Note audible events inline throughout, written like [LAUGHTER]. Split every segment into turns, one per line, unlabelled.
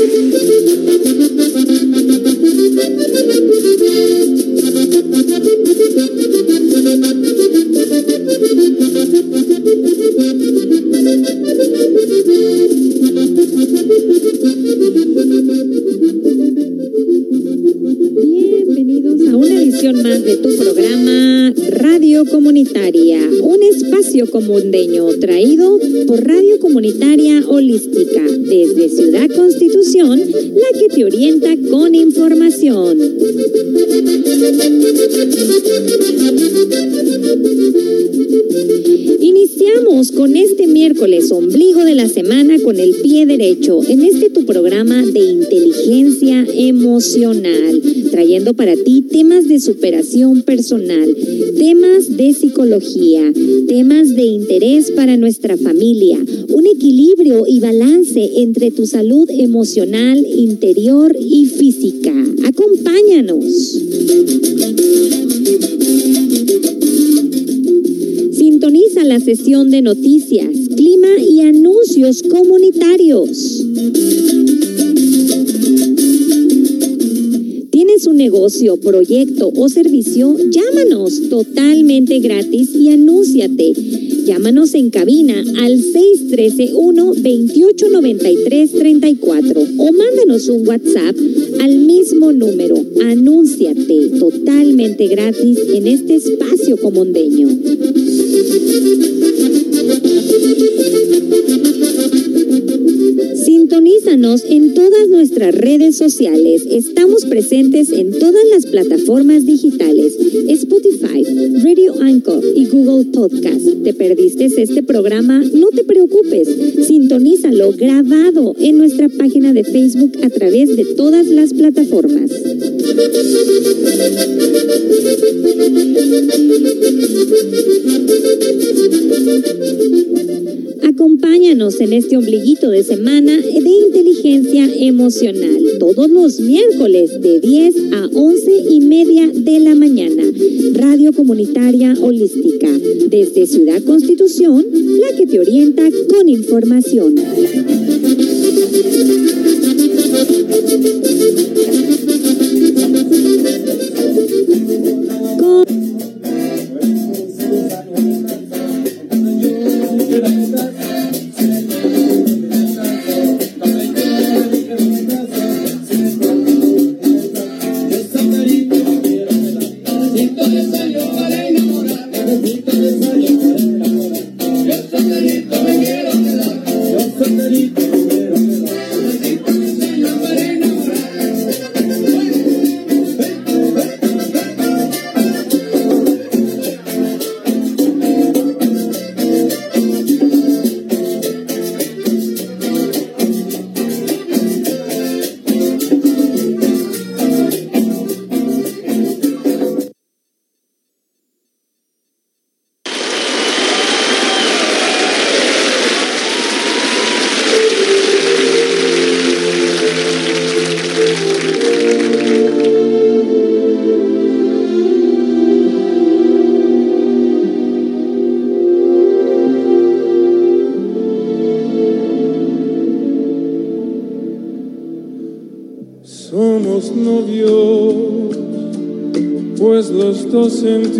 thank [LAUGHS] you espacio comundeño traído por Radio Comunitaria Holística desde Ciudad Constitución, la que te orienta con información. Iniciamos con este miércoles, ombligo de la semana, con el pie derecho, en este tu programa de inteligencia emocional, trayendo para ti temas de superación personal, temas de psicología, temas de interés para nuestra familia, un equilibrio y balance entre tu salud emocional, interior y física. Acompáñanos. Sintoniza la sesión de noticias, clima y anuncios comunitarios. ¿Tienes un negocio, proyecto o servicio? Llámanos totalmente gratis y anúnciate. Llámanos en cabina al 613-1-2893-34 o mándanos un WhatsApp al mismo número. Anúnciate totalmente gratis en este espacio comundeño. Sintonízanos en todas nuestras redes sociales. Estamos presentes en todas las plataformas digitales, Spotify, Radio Anchor y Google Podcast. ¿Te perdiste este programa? No te preocupes. Sintonízalo grabado en nuestra página de Facebook a través de todas las plataformas. Acompáñanos en este ombliguito de semana de inteligencia emocional, todos los miércoles de 10 a 11 y media de la mañana. Radio Comunitaria Holística, desde Ciudad Constitución, la que te orienta con información.
Somos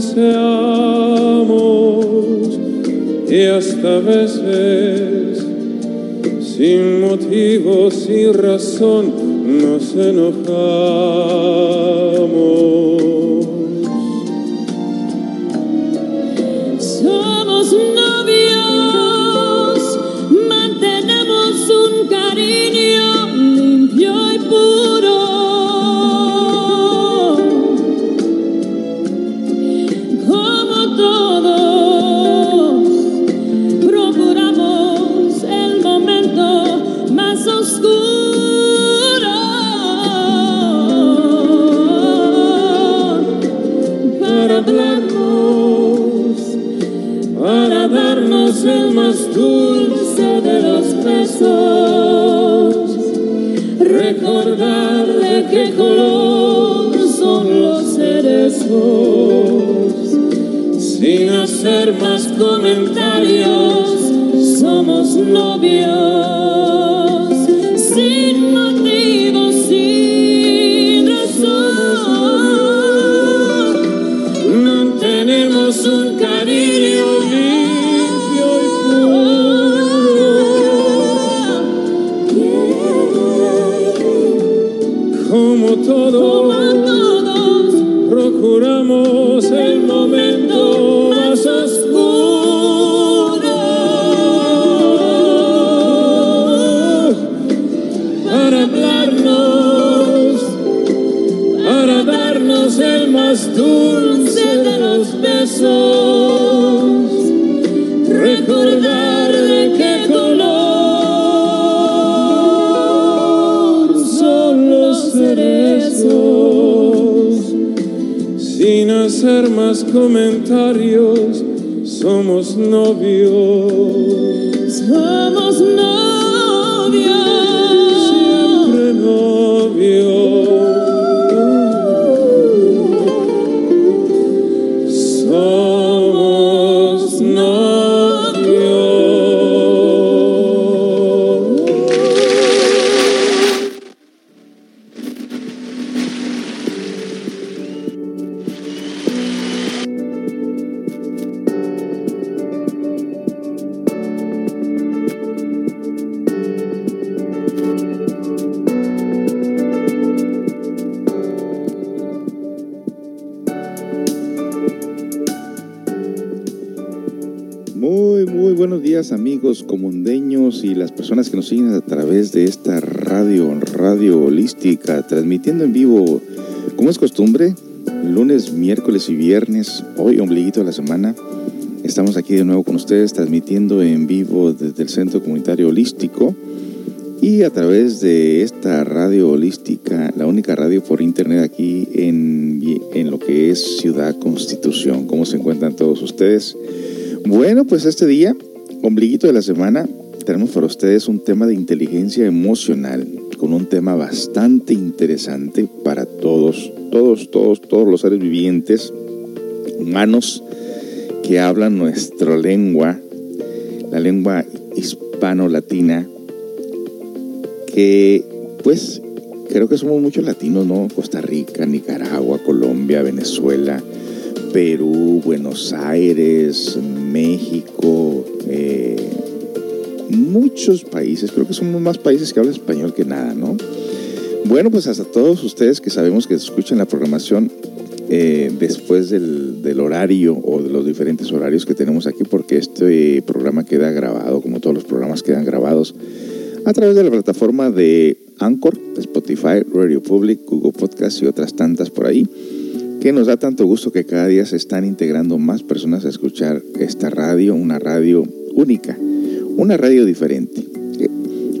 deseamos y hasta veces sin motivo, sin razón, nos enojamos.
Comentarios, somos novios, sin motivo, sin razón, mantenemos un cariño limpio y puro.
Como
Como
recordar de qué color son los cerezos, sin hacer más comentarios, somos novios,
Somos novios.
Personas que nos siguen a través de esta radio, radio holística, transmitiendo en vivo, como es costumbre, lunes, miércoles y viernes, hoy ombliguito de la semana. Estamos aquí de nuevo con ustedes transmitiendo en vivo desde el Centro Comunitario Holístico y a través de esta radio holística, la única radio por internet aquí en, en lo que es Ciudad Constitución. ¿Cómo se encuentran todos ustedes? Bueno, pues este día, ombliguito de la semana, tenemos para ustedes un tema de inteligencia emocional, con un tema bastante interesante para todos, todos, todos, todos los seres vivientes, humanos, que hablan nuestra lengua, la lengua hispano-latina, que pues creo que somos muchos latinos, ¿no? Costa Rica, Nicaragua, Colombia, Venezuela, Perú, Buenos Aires, México, eh, muchos países, creo que somos más países que hablan español que nada, ¿no? Bueno, pues hasta todos ustedes que sabemos que escuchan la programación eh, después del, del horario o de los diferentes horarios que tenemos aquí, porque este programa queda grabado, como todos los programas quedan grabados, a través de la plataforma de Anchor, Spotify, Radio Public, Google Podcast y otras tantas por ahí que nos da tanto gusto que cada día se están integrando más personas a escuchar esta radio, una radio única, una radio diferente, eh,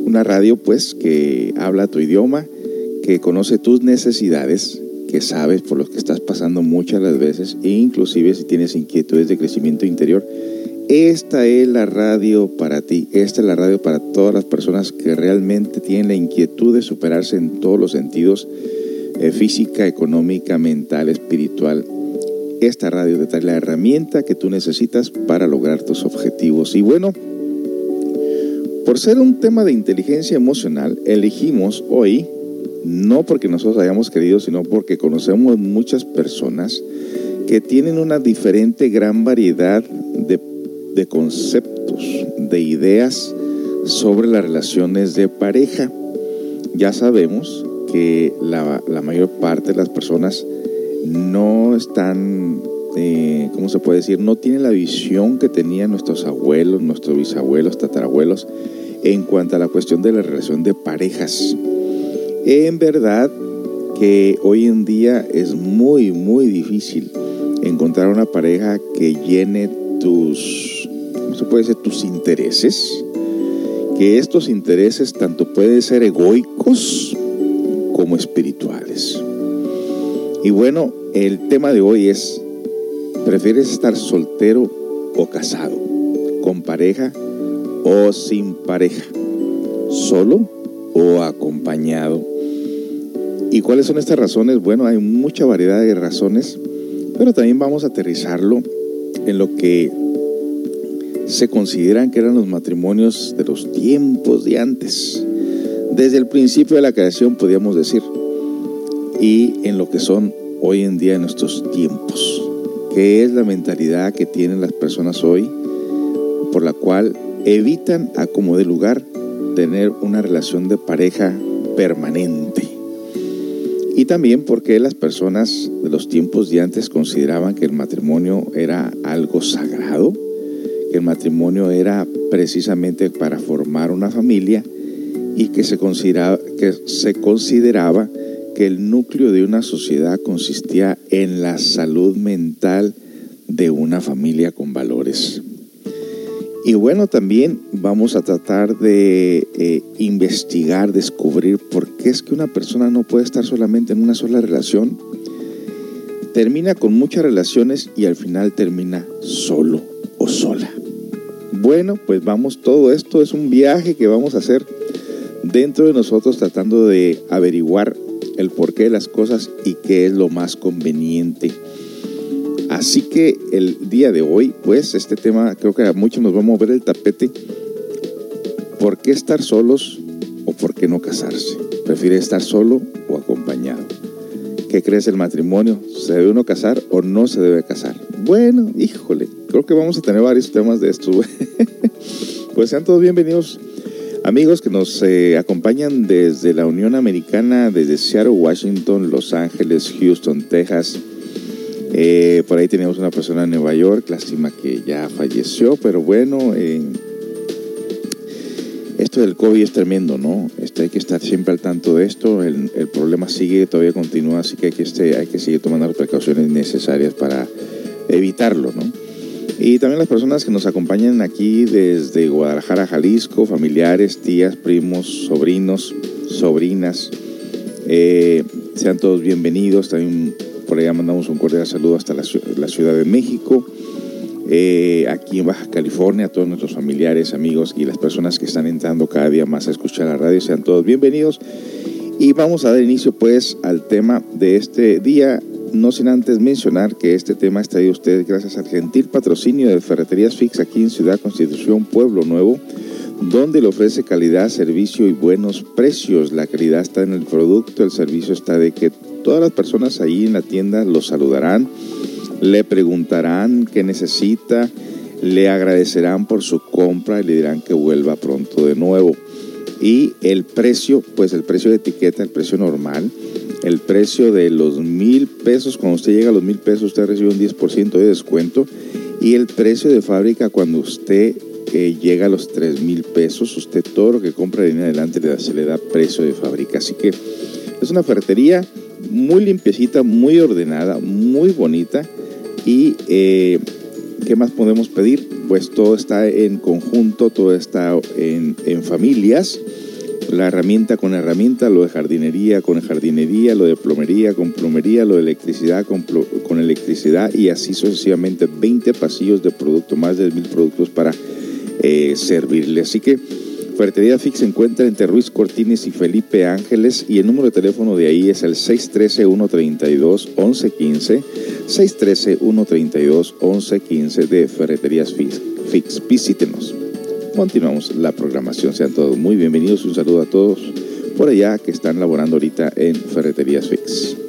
una radio pues que habla tu idioma, que conoce tus necesidades, que sabes por lo que estás pasando muchas las veces e inclusive si tienes inquietudes de crecimiento interior, esta es la radio para ti, esta es la radio para todas las personas que realmente tienen la inquietud de superarse en todos los sentidos, eh, física, económica, mental, espiritual. Esta radio te trae la herramienta que tú necesitas para lograr tus objetivos. Y bueno, por ser un tema de inteligencia emocional, elegimos hoy, no porque nosotros hayamos querido, sino porque conocemos muchas personas que tienen una diferente gran variedad de, conceptos, de ideas sobre las relaciones de pareja. Ya sabemos que la, la mayor parte de las personas no están, eh, ¿cómo se puede decir? No tienen la visión que tenían nuestros abuelos, nuestros bisabuelos, tatarabuelos en cuanto a la cuestión de la relación de parejas. En verdad que hoy en día es muy, muy difícil encontrar una pareja que llene tus, ¿cómo se puede decir? Tus intereses, que estos intereses tanto pueden ser egoicos como espirituales. Y bueno, el tema de hoy es, ¿prefieres estar soltero o casado? ¿Con pareja o sin pareja? ¿Solo o acompañado? ¿Y cuáles son estas razones? Bueno, hay mucha variedad de razones, pero también vamos a aterrizarlo en lo que se consideran que eran los matrimonios de los tiempos de antes. Desde el principio de la creación, podríamos decir, y en lo que son hoy en día en nuestros tiempos. ¿Qué es la mentalidad que tienen las personas hoy por la cual evitan a como de lugar tener una relación de pareja permanente? Y también porque las personas de los tiempos de antes consideraban que el matrimonio era algo sagrado, que el matrimonio era precisamente para formar una familia y que se consideraba que, se consideraba que el núcleo de una sociedad consistía en la salud mental de una familia con valores. Y bueno, también vamos a tratar de eh, investigar, descubrir por qué es que una persona no puede estar solamente en una sola relación. Termina con muchas relaciones y al final termina solo o sola. Bueno, pues vamos, todo esto es un viaje que vamos a hacer dentro de nosotros tratando de averiguar el porqué de las cosas y qué es lo más conveniente. Así que el día de hoy, pues este tema creo que a muchos nos va a mover el tapete. ¿Por qué estar solos o por qué no casarse? ¿Prefiere estar solo o acompañado? ¿Qué crees el matrimonio? ¿Se debe uno casar o no se debe casar? Bueno, híjole, creo que vamos a tener varios temas de estos. [LAUGHS] pues sean todos bienvenidos Amigos que nos eh, acompañan desde la Unión Americana, desde Seattle, Washington, Los Ángeles, Houston, Texas. Eh, por ahí tenemos una persona en Nueva York, lástima que ya falleció, pero bueno, esto del COVID es tremendo, ¿no? Este, hay que estar siempre al tanto de esto, el, el problema sigue, todavía continúa, así que hay que, este, hay que seguir tomando las precauciones necesarias para evitarlo, ¿no? Y también las personas que nos acompañan aquí desde Guadalajara, Jalisco, familiares, tías, primos, sobrinos, sobrinas. Eh, sean todos bienvenidos. También por allá mandamos un cordial saludo hasta la, Ciudad de México. Eh, aquí en Baja California, a todos nuestros familiares, amigos y las personas que están entrando cada día más a escuchar la radio, sean todos bienvenidos. Y vamos a dar inicio pues al tema de este día, no sin antes mencionar que este tema está de ustedes gracias al gentil patrocinio de Ferreterías Fix aquí en Ciudad Constitución, Pueblo Nuevo, donde le ofrece calidad, servicio y buenos precios. La calidad está en el producto, el servicio está de que todas las personas ahí en la tienda lo saludarán, le preguntarán qué necesita, le agradecerán por su compra y le dirán que vuelva pronto de nuevo. Y el precio, pues el precio de etiqueta, el precio normal, el precio de los mil pesos. Cuando usted llega a los mil pesos, usted recibe un 10% de descuento. Y el precio de fábrica, cuando usted eh, llega a los tres mil pesos, usted todo lo que compra de en adelante se le da precio de fábrica. Así que es una ferretería muy limpiecita, muy ordenada, muy bonita. Y eh, ¿qué más podemos pedir? Pues todo está en conjunto, todo está en, familias la herramienta con herramienta, lo de jardinería con jardinería, lo de plomería con plomería, lo de electricidad con, con electricidad y así sucesivamente 20 pasillos de producto, más de mil productos para eh, servirle. Así que Ferretería Fix se encuentra entre Ruiz Cortines y Felipe Ángeles y el número de teléfono de ahí es el 613-132-1115, 613-132-1115 de Ferreterías Fix. Fix. Visítenos. Continuamos la programación. Sean todos muy bienvenidos. Un saludo a todos por allá que están laborando ahorita en Ferreterías Fix.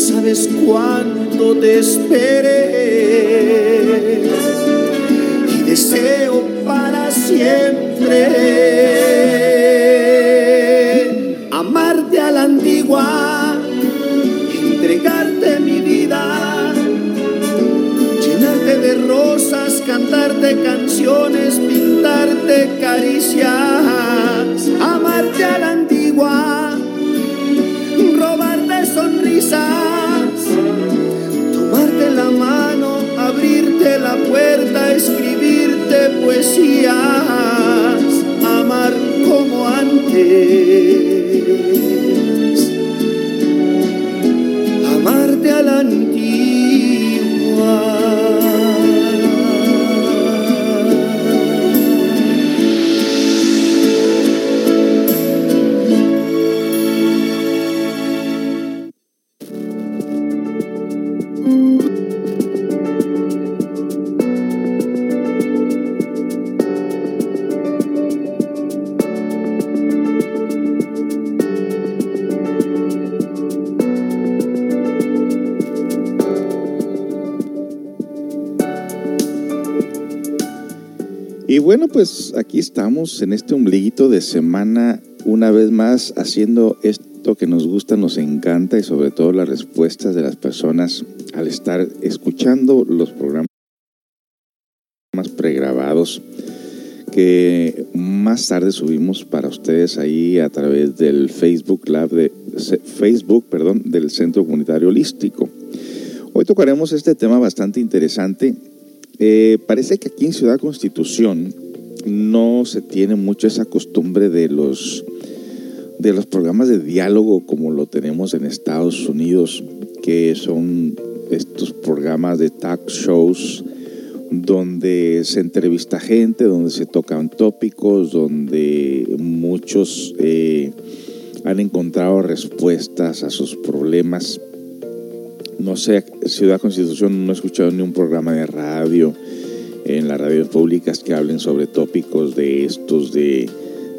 Sabes cuánto te esperé y deseo para siempre. Amarte a la antigua, entregarte mi vida, llenarte de rosas, cantarte canciones, pintarte caricias, amarte a la antigua, la puerta, escribirte poesías, amar como antes,
pues aquí estamos en este ombliguito de semana, una vez más haciendo esto que nos gusta, nos encanta y sobre todo las respuestas de las personas al estar escuchando los programas pregrabados que más tarde subimos para ustedes ahí a través del Facebook Lab de Facebook, perdón, del Centro Comunitario Holístico. Hoy tocaremos este tema bastante interesante eh, parece que aquí en Ciudad Constitución no se tiene mucho esa costumbre de los, de los programas de diálogo como lo tenemos en Estados Unidos, que son estos programas de talk shows donde se entrevista gente, donde se tocan tópicos, donde muchos eh, han encontrado respuestas a sus problemas. No sé, Ciudad Constitución no he escuchado ni un programa de radio en las radios públicas que hablen sobre tópicos de estos, de,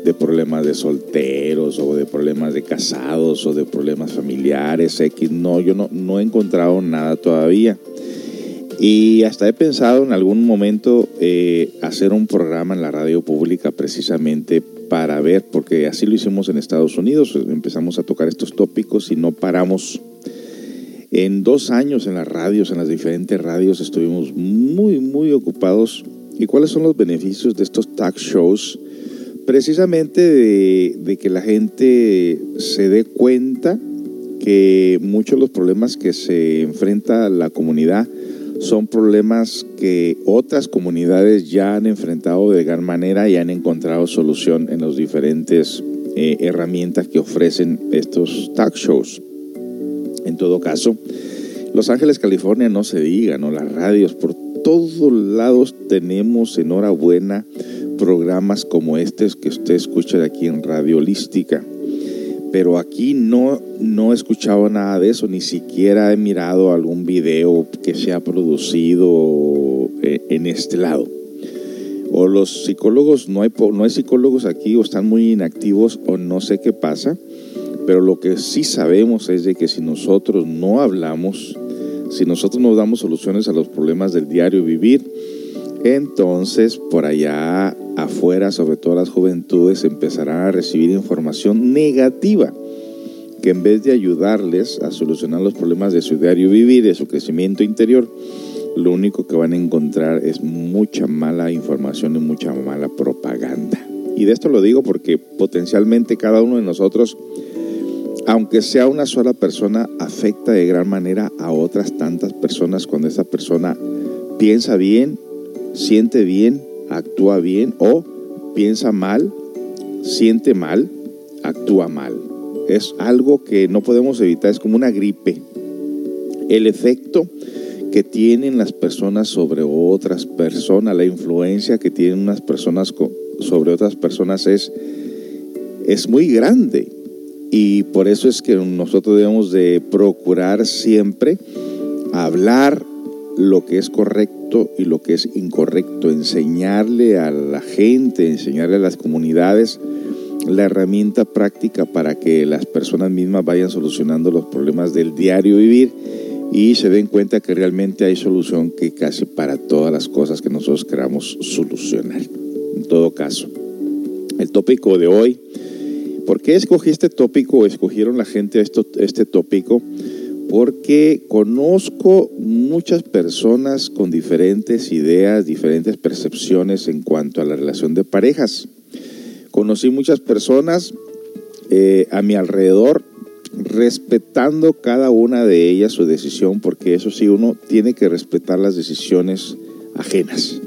de, problemas de solteros o de problemas de casados o de problemas familiares, X. No, yo no, no he encontrado nada todavía. Y hasta he pensado en algún momento eh, hacer un programa en la radio pública precisamente para ver, porque así lo hicimos en Estados Unidos, empezamos a tocar estos tópicos y no paramos en dos años en las radios, en las diferentes radios, estuvimos muy, muy ocupados. ¿Y cuáles son los beneficios de estos talk shows? precisamente de, de que la gente se dé cuenta que muchos de los problemas que se enfrenta la comunidad son problemas que otras comunidades ya han enfrentado de gran manera y han encontrado solución en las diferentes eh, herramientas que ofrecen estos talk shows. En todo caso, Los Ángeles, California, no se diga, ¿no? Las radios, por todos lados tenemos, enhorabuena, programas como este que usted escucha de aquí en Radio Holística. Pero aquí no, no he escuchado nada de eso, ni siquiera he mirado algún video que se ha producido eh, en este lado. O los psicólogos, no hay, no hay psicólogos aquí, o están muy inactivos, o no sé qué pasa. Pero lo que sí sabemos es de que si nosotros no hablamos, si nosotros no damos soluciones a los problemas del diario vivir, entonces por allá afuera, sobre todo las juventudes, empezarán a recibir información negativa que en vez de ayudarles a solucionar los problemas de su diario vivir, de su crecimiento interior, lo único que van a encontrar es mucha mala información y mucha mala propaganda. Y de esto lo digo porque potencialmente cada uno de nosotros, aunque sea una sola persona, afecta de gran manera a otras tantas personas cuando esa persona piensa bien, siente bien, actúa bien o piensa mal, siente mal, actúa mal. Es algo que no podemos evitar, es como una gripe. El efecto que tienen las personas sobre otras personas, la influencia que tienen unas personas sobre otras personas es, es muy grande. Y por eso es que nosotros debemos de procurar siempre hablar lo que es correcto y lo que es incorrecto, enseñarle a la gente, enseñarle a las comunidades la herramienta práctica para que las personas mismas vayan solucionando los problemas del diario vivir y se den cuenta que realmente hay solución que casi para todas las cosas que nosotros queramos solucionar. En todo caso, el tópico de hoy, ¿por qué escogí este tópico o escogieron la gente esto, este tópico? Porque conozco muchas personas con diferentes ideas, diferentes percepciones en cuanto a la relación de parejas. Conocí muchas personas eh, a mi alrededor respetando cada una de ellas su decisión, porque eso sí, uno tiene que respetar las decisiones ajenas.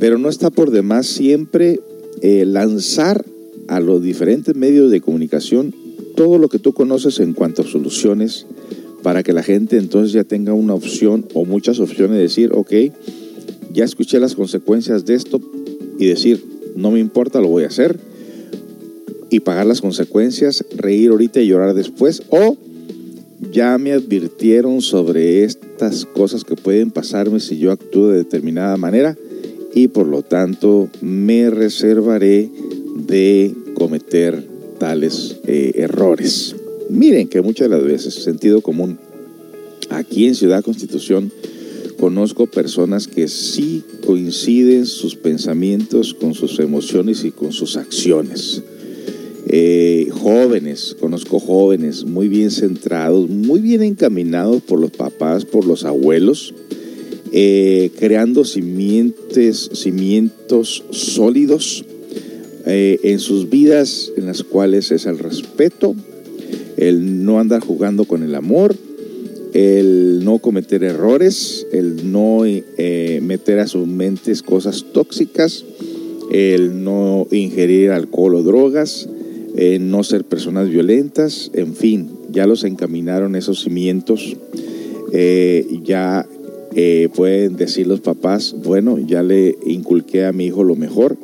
Pero no está por demás siempre eh, lanzar a los diferentes medios de comunicación todo lo que tú conoces en cuanto a soluciones para que la gente entonces ya tenga una opción o muchas opciones de decir, ok, ya escuché las consecuencias de esto y decir, no me importa, lo voy a hacer y pagar las consecuencias, reír ahorita y llorar después, o ya me advirtieron sobre estas cosas que pueden pasarme si yo actúo de determinada manera y por lo tanto me reservaré de cometer tales eh, errores. Miren que muchas de las veces, sentido común, aquí en Ciudad Constitución, conozco personas que sí coinciden sus pensamientos con sus emociones y con sus acciones. Eh, jóvenes, conozco jóvenes muy bien centrados, muy bien encaminados por los papás, por los abuelos, eh, creando simientes, cimientos sólidos eh, en sus vidas, en las cuales es el respeto, el no andar jugando con el amor, el no cometer errores, el no eh, meter a sus mentes cosas tóxicas, el no ingerir alcohol o drogas, eh, no ser personas violentas, en fin, ya los encaminaron esos cimientos, ya pueden decir los papás, bueno, ya le inculqué a mi hijo lo mejor,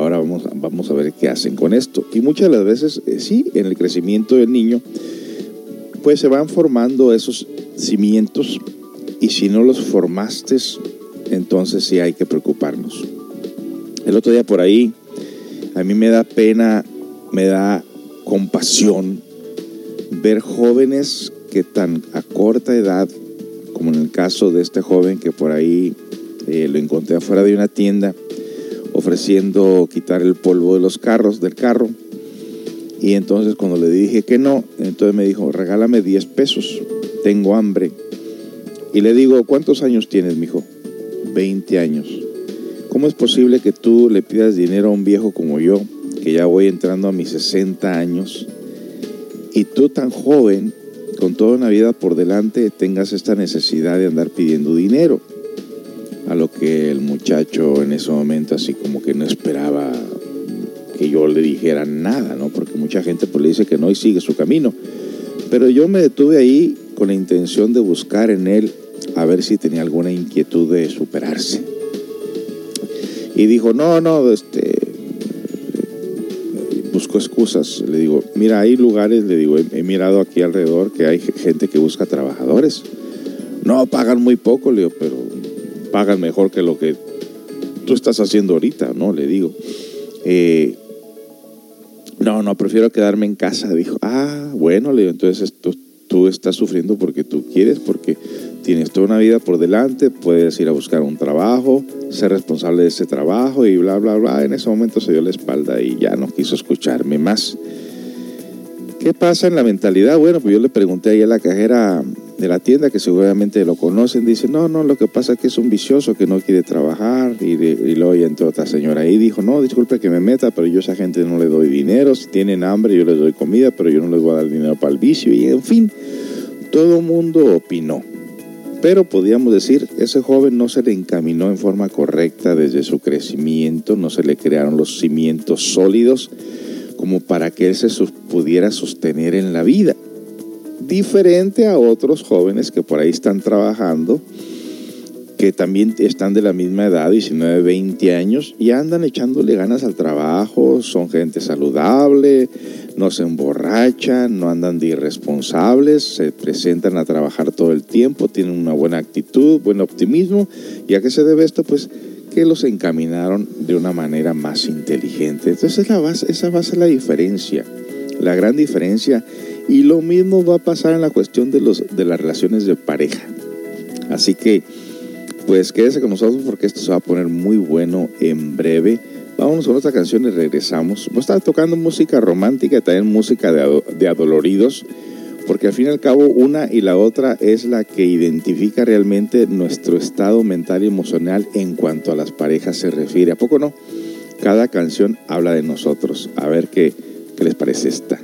ahora vamos, vamos a ver qué hacen con esto. Y muchas de las veces, eh, sí, en el crecimiento del niño, pues se van formando esos cimientos y si no los formaste, entonces sí hay que preocuparnos. El otro día por ahí, a mí me da pena, me da compasión ver jóvenes que tan a corta edad, como en el caso de este joven que por ahí eh, lo encontré afuera de una tienda ofreciendo quitar el polvo de los carros, del carro. Y entonces cuando le dije que no, entonces me dijo, regálame 10 pesos, tengo hambre. Y le digo, ¿cuántos años tienes, mijo? 20 años. ¿cómo es posible que tú le pidas dinero a un viejo como yo, que ya voy entrando a mis 60 años, y tú tan joven, con toda una vida por delante, tengas esta necesidad de andar pidiendo dinero? A lo que el muchacho en ese momento así como que no esperaba que yo le dijera nada, ¿no? Porque mucha gente pues le dice que no y sigue su camino. Pero yo me detuve ahí con la intención de buscar en él a ver si tenía alguna inquietud de superarse. Y dijo, no, no, este, busco excusas. Le digo, mira, hay lugares, le digo, he, he mirado aquí alrededor que hay gente que busca trabajadores. No, pagan muy poco, le digo, pero pagan mejor que lo que tú estás haciendo ahorita, ¿no? Le digo. Eh, no, no, prefiero quedarme en casa. Dijo, ah, bueno, le digo, entonces tú, tú estás sufriendo porque tú quieres, porque tienes toda una vida por delante, puedes ir a buscar un trabajo, ser responsable de ese trabajo y bla, bla, bla. En ese momento se dio la espalda y ya no quiso escucharme más. ¿Qué pasa en la mentalidad? Bueno, pues yo le pregunté ahí a la cajera de la tienda, que seguramente lo conocen, dice, no, no, lo que pasa es que es un vicioso que no quiere trabajar. Y, y luego entró otra señora ahí dijo, no, disculpe que me meta, pero yo a esa gente no le doy dinero. Si tienen hambre, yo les doy comida, pero yo no les voy a dar dinero para el vicio. Y en fin, todo el mundo opinó. Pero podríamos decir, ese joven no se le encaminó en forma correcta desde su crecimiento, no se le crearon los cimientos sólidos como para que él se pudiera sostener en la vida. Diferente a otros jóvenes que por ahí están trabajando, que también están de la misma edad, 19, 20 años, y andan echándole ganas al trabajo, son gente saludable, no se emborrachan, no andan de irresponsables, se presentan a trabajar todo el tiempo, tienen una buena actitud, buen optimismo. ¿Y a qué se debe esto? Pues que los encaminaron de una manera más inteligente. Entonces la base, esa va a ser la diferencia, la gran diferencia. Y lo mismo va a pasar en la cuestión de, los, de las relaciones de pareja. Así que, pues quédese con nosotros porque esto se va a poner muy bueno en breve. Vámonos con otra canción y regresamos. Voy a tocando música romántica también música de, de adoloridos porque al fin y al cabo una y la otra es la que identifica realmente nuestro estado mental y emocional en cuanto a las parejas se refiere. ¿A poco no? Cada canción habla de nosotros. A ver qué, qué les parece esta.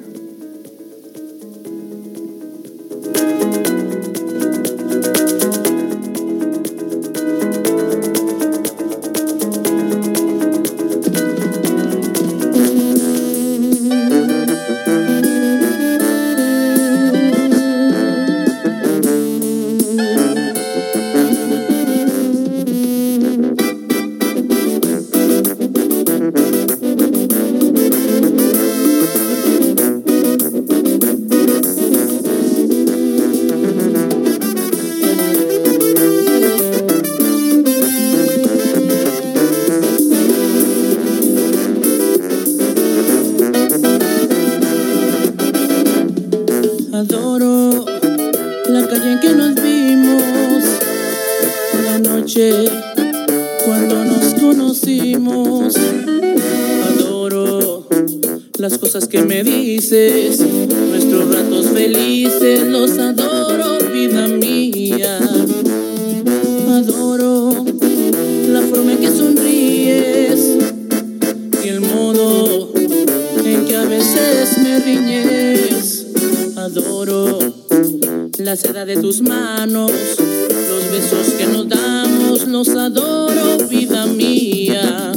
Conocimos. Adoro las cosas que me dices, nuestros ratos felices, los adoro, vida mía. Adoro la forma en que sonríes y el modo en que a veces me riñes. Adoro la seda de tus manos, besos que nos damos, los adoro, vida mía.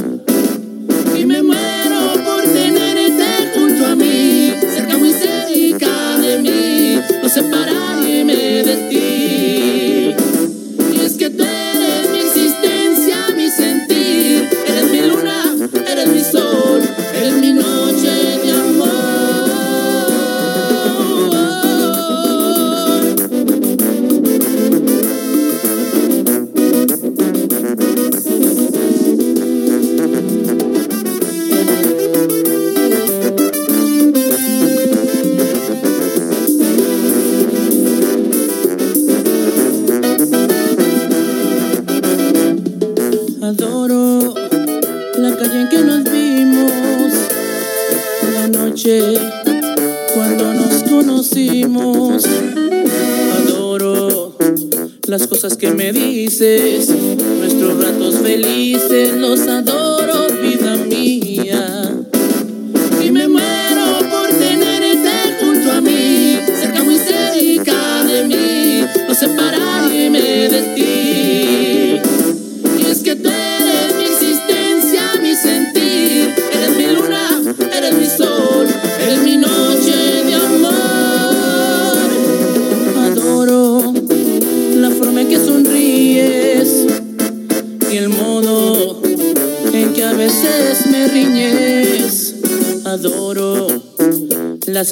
Que me dices, nuestros ratos felices los adoro,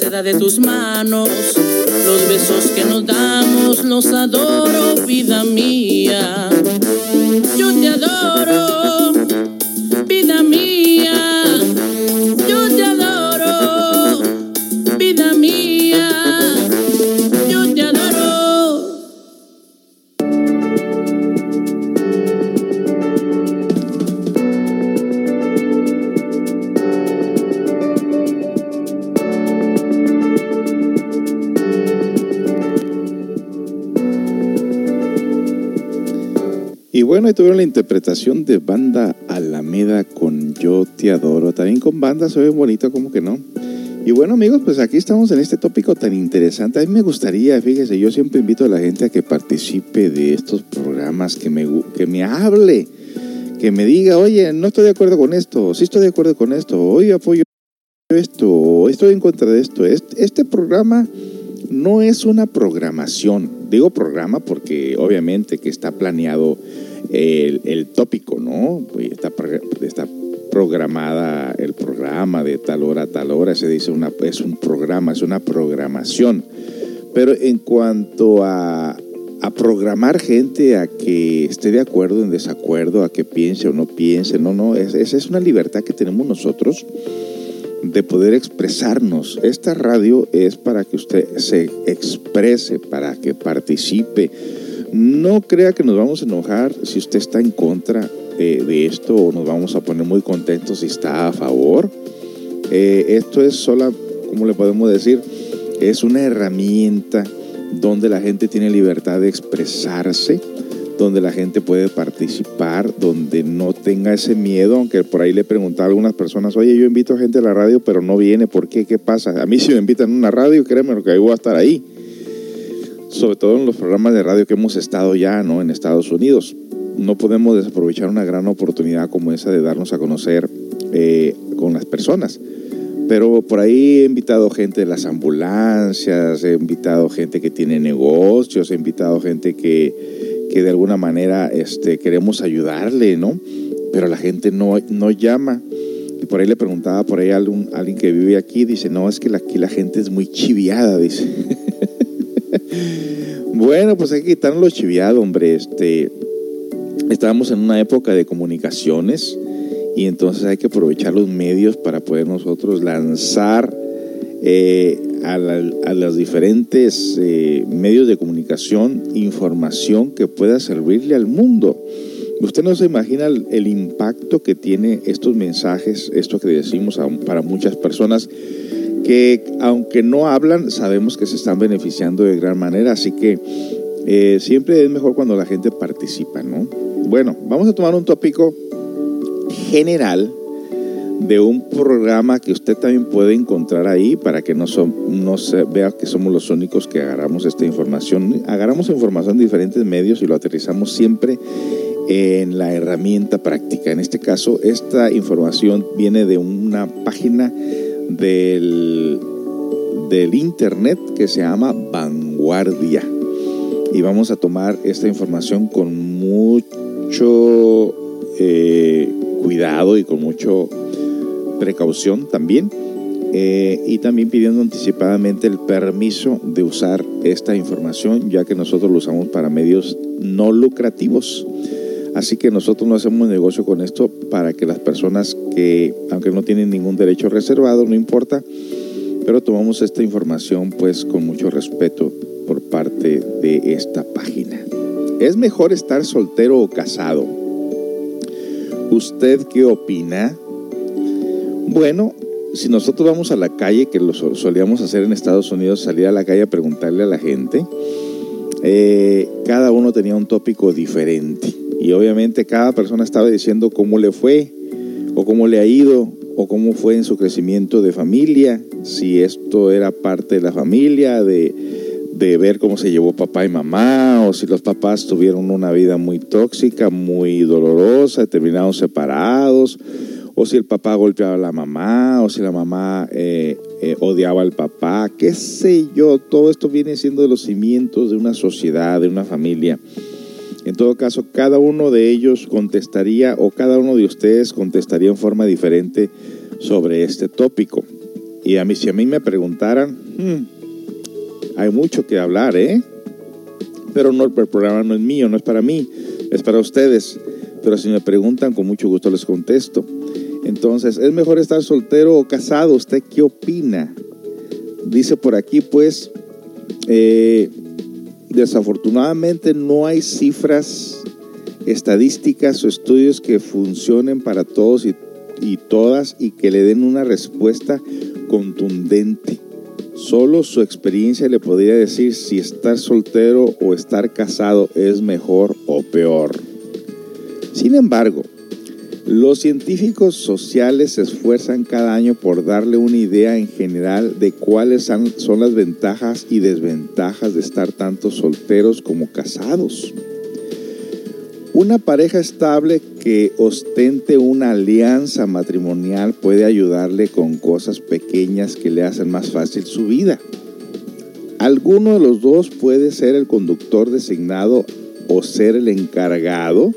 de tus manos, los besos que nos damos, los adoro, vida mía. Yo te adoro,
Ahí tuvieron la interpretación de banda Alameda con Yo Te Adoro. También con banda se ve bonito, como que no. Y bueno, amigos, pues aquí estamos en este tópico tan interesante. A mí me gustaría, fíjese, yo siempre invito a la gente a que participe de estos programas, que me, que me hable, que me diga, oye, no estoy de acuerdo con esto, sí estoy de acuerdo con esto, hoy apoyo esto, estoy en contra de esto. Este, este programa no es una programación. Digo programa porque obviamente que está planeado el, tópico, ¿no? Pues Está, está programada el programa de tal hora a tal hora. Se dice una, es un programa, es una programación. Pero en cuanto a, programar gente a que esté de acuerdo, en desacuerdo, a que piense o no piense, no, no, es- esa es una libertad que tenemos nosotros de poder expresarnos. Esta radio es para que usted se exprese, para que participe. No crea que nos vamos a enojar si usted está en contra eh, de esto o nos vamos a poner muy contentos si está a favor. Eh, esto es sola, ¿cómo le podemos decir? Es una herramienta donde la gente tiene libertad de expresarse, donde la gente puede participar, donde no tenga ese miedo, aunque por ahí le preguntaba a algunas personas, oye, yo invito a gente a la radio, pero no viene, ¿por qué? ¿Qué pasa? A mí si me invitan a una radio, créeme que ahí voy a estar ahí. Sobre todo en los programas de radio que hemos estado ya, ¿no? En Estados Unidos. No podemos desaprovechar una gran oportunidad como esa de darnos a conocer eh, con las personas. Pero por ahí he invitado gente de las ambulancias, he invitado gente que tiene negocios, he invitado gente que, que de alguna manera este, queremos ayudarle, ¿no? Pero la gente no, no llama. Y por ahí le preguntaba por ahí a alguien que vive aquí, dice, no, es que aquí la gente es muy chiviada, dice. [LAUGHS] bueno, pues hay que quitarnos lo chiviado, hombre. Este, estábamos en una época de comunicaciones y entonces hay que aprovechar los medios para poder nosotros lanzar eh, a, la- los diferentes eh, medios de comunicación información que pueda servirle al mundo. Usted no se imagina el, el impacto que tiene estos mensajes, esto que decimos a- para muchas personas que aunque no hablan, sabemos que se están beneficiando de gran manera, así que eh, siempre es mejor cuando la gente participa, ¿no? Bueno, vamos a tomar un tópico general de un programa que usted también puede encontrar ahí para que no, son, no se vea que somos los únicos que agarramos esta información. Agarramos información de diferentes medios y lo aterrizamos siempre en la herramienta práctica. En este caso, esta información viene de una página del, del internet que se llama Vanguardia. Y vamos a tomar esta información con mucho eh, cuidado y con mucho precaución también. eh, y también pidiendo anticipadamente el permiso de usar esta información, ya que nosotros lo usamos para medios no lucrativos. Así que nosotros no hacemos negocio con esto para que las personas que, aunque no tienen ningún derecho reservado, no importa, pero tomamos esta información pues con mucho respeto por parte de esta página. ¿Es mejor estar soltero o casado? ¿Usted qué opina? Bueno, si nosotros vamos a la calle, que lo sol- solíamos hacer en Estados Unidos, salir a la calle a preguntarle a la gente, eh, cada uno tenía un tópico diferente. Y obviamente cada persona estaba diciendo cómo le fue, o cómo le ha ido, o cómo fue en su crecimiento de familia, si esto era parte de la familia, de, de ver cómo se llevó papá y mamá, o si los papás tuvieron una vida muy tóxica, muy dolorosa, terminaron separados, o si el papá golpeaba a la mamá, o si la mamá eh, eh, odiaba al papá, qué sé yo, todo esto viene siendo de los cimientos de una sociedad, de una familia. En todo caso, cada uno de ellos contestaría, o cada uno de ustedes contestaría en forma diferente sobre este tópico. Y a mí, si a mí me preguntaran, hmm, hay mucho que hablar, ¿eh? Pero no, el programa no es mío, no es para mí, es para ustedes. Pero si me preguntan, con mucho gusto les contesto. Entonces, ¿es mejor estar soltero o casado? ¿Usted qué opina? Dice por aquí, pues, eh, desafortunadamente no hay cifras estadísticas o estudios que funcionen para todos y, todas y que le den una respuesta contundente. Solo su experiencia le podría decir si estar soltero o estar casado es mejor o peor. Sin embargo, los científicos sociales se esfuerzan cada año por darle una idea en general de cuáles son las ventajas y desventajas de estar tanto solteros como casados. Una pareja estable que ostente una alianza matrimonial puede ayudarle con cosas pequeñas que le hacen más fácil su vida. Alguno de los dos puede ser el conductor designado o ser el encargado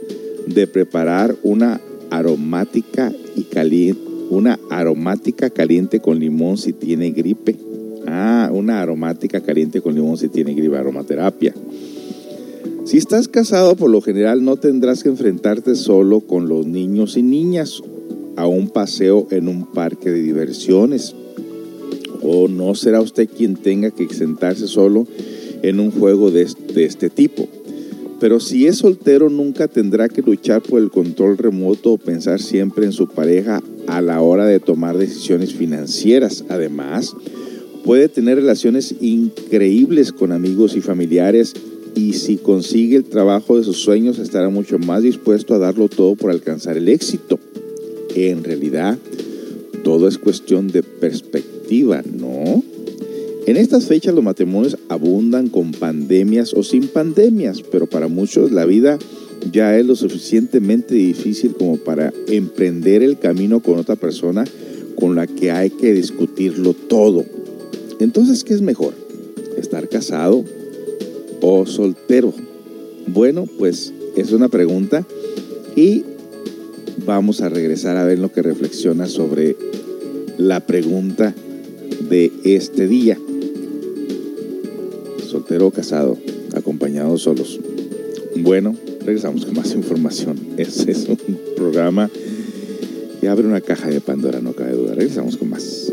de preparar una aromática y caliente, una aromática caliente con limón si tiene gripe. Ah, una aromática caliente con limón si tiene gripe, aromaterapia. Si estás casado, por lo general no tendrás que enfrentarte solo con los niños y niñas a un paseo en un parque de diversiones. O no será usted quien tenga que sentarse solo en un juego de este tipo. Pero si es soltero nunca tendrá que luchar por el control remoto o pensar siempre en su pareja a la hora de tomar decisiones financieras. Además, puede tener relaciones increíbles con amigos y familiares y si consigue el trabajo de sus sueños estará mucho más dispuesto a darlo todo por alcanzar el éxito. En realidad, todo es cuestión de perspectiva, ¿no? En estas fechas los matrimonios abundan con pandemias o sin pandemias, pero para muchos la vida ya es lo suficientemente difícil como para emprender el camino con otra persona con la que hay que discutirlo todo. Entonces, ¿qué es mejor? ¿Estar casado o soltero? Bueno, pues es una pregunta y vamos a regresar a ver lo que reflexiona sobre la pregunta de este día o casado, acompañados solos. Bueno, regresamos con más información. [LAUGHS] Ese es un programa que abre una caja de Pandora, no cabe duda. Regresamos con más.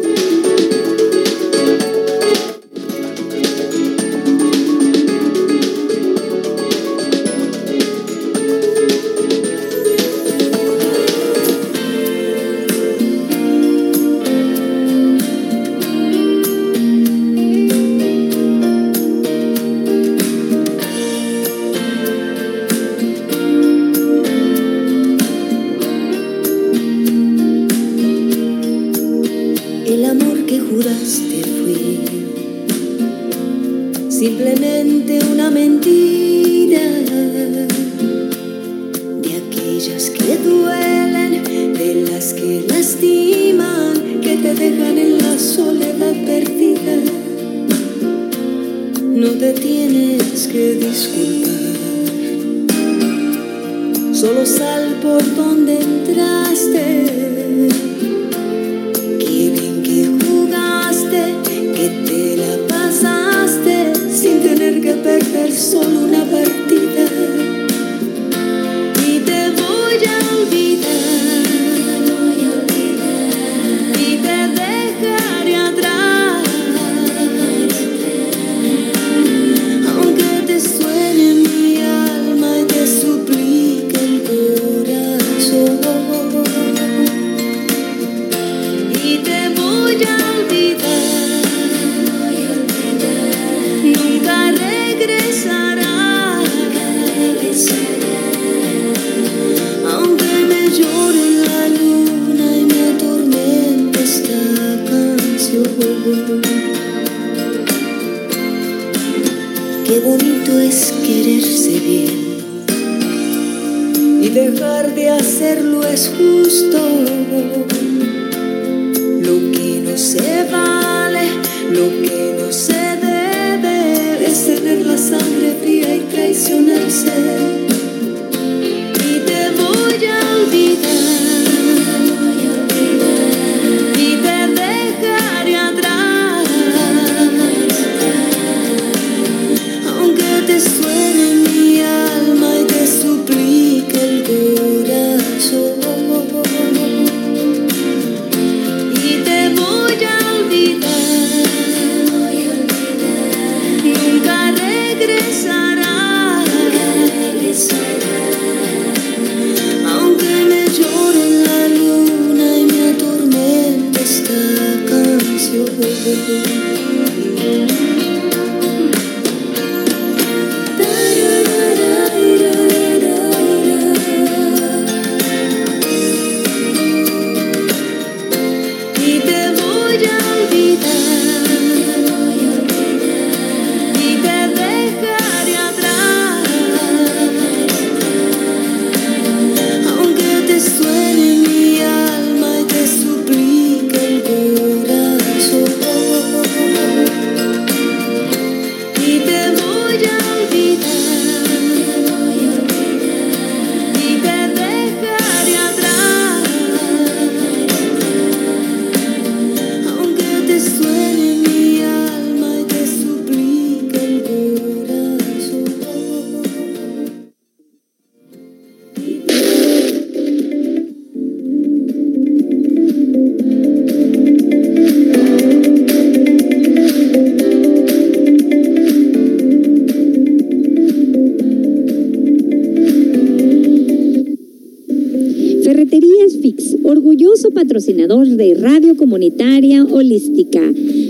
Patrocinador de Radio Comunitaria Holística.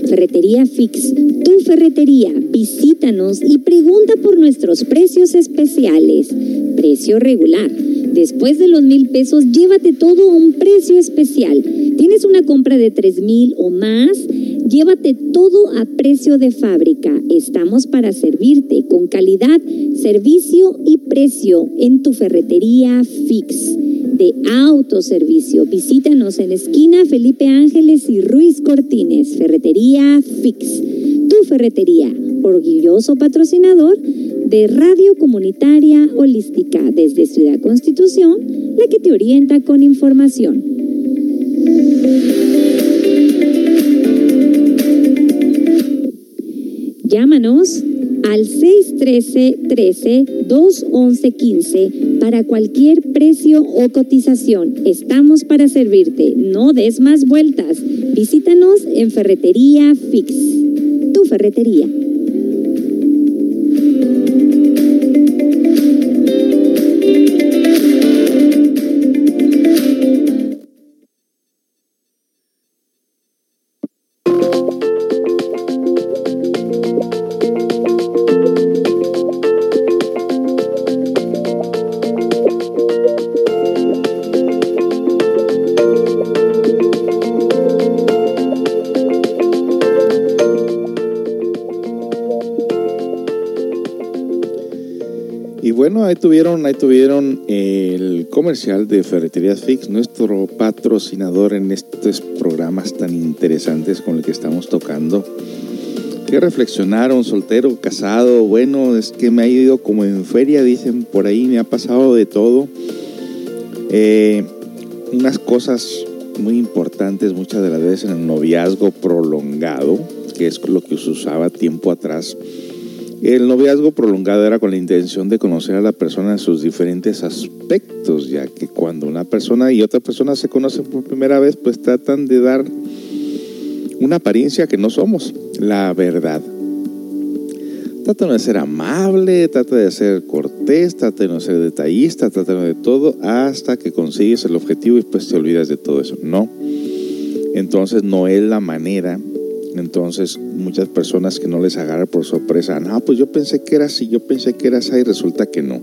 Ferretería Fix, tu ferretería. Visítanos y pregunta por nuestros precios especiales. Precio regular. Después de los mil pesos, llévate todo a un precio especial. ¿Tienes una compra de tres mil o más? Llévate todo a precio de fábrica. Estamos para servirte con calidad, servicio y precio en tu ferretería Fix de autoservicio. Visítanos en esquina Felipe Ángeles y Ruiz Cortines, Ferretería Fix. Tu ferretería, orgulloso patrocinador de Radio Comunitaria Holística desde Ciudad Constitución, la que te orienta con información. Llámanos al 613-13-211-15 para cualquier precio o cotización. Estamos para servirte. No des más vueltas. Visítanos en Ferretería Fix. Tu ferretería.
Ahí tuvieron, ahí tuvieron el comercial de Ferreterías Fix, nuestro patrocinador en estos programas tan interesantes con el que estamos tocando. ¿Qué reflexionaron? Soltero, casado, bueno, es que me ha ido como en feria, dicen por ahí, me ha pasado de todo. Eh, unas cosas muy importantes muchas de las veces en el noviazgo prolongado, que es lo que se usaba tiempo atrás. El noviazgo prolongado era con la intención de conocer a la persona en sus diferentes aspectos, ya que cuando una persona y otra persona se conocen por primera vez, pues tratan de dar una apariencia que no somos, la verdad. Tratan de ser amable, trata de ser cortés, trata de ser detallista, trata de todo hasta que consigues el objetivo y pues te olvidas de todo eso. No. Entonces no es la manera entonces, muchas personas que no les agarra por sorpresa, no, pues yo pensé que era así, yo pensé que era así y resulta que no.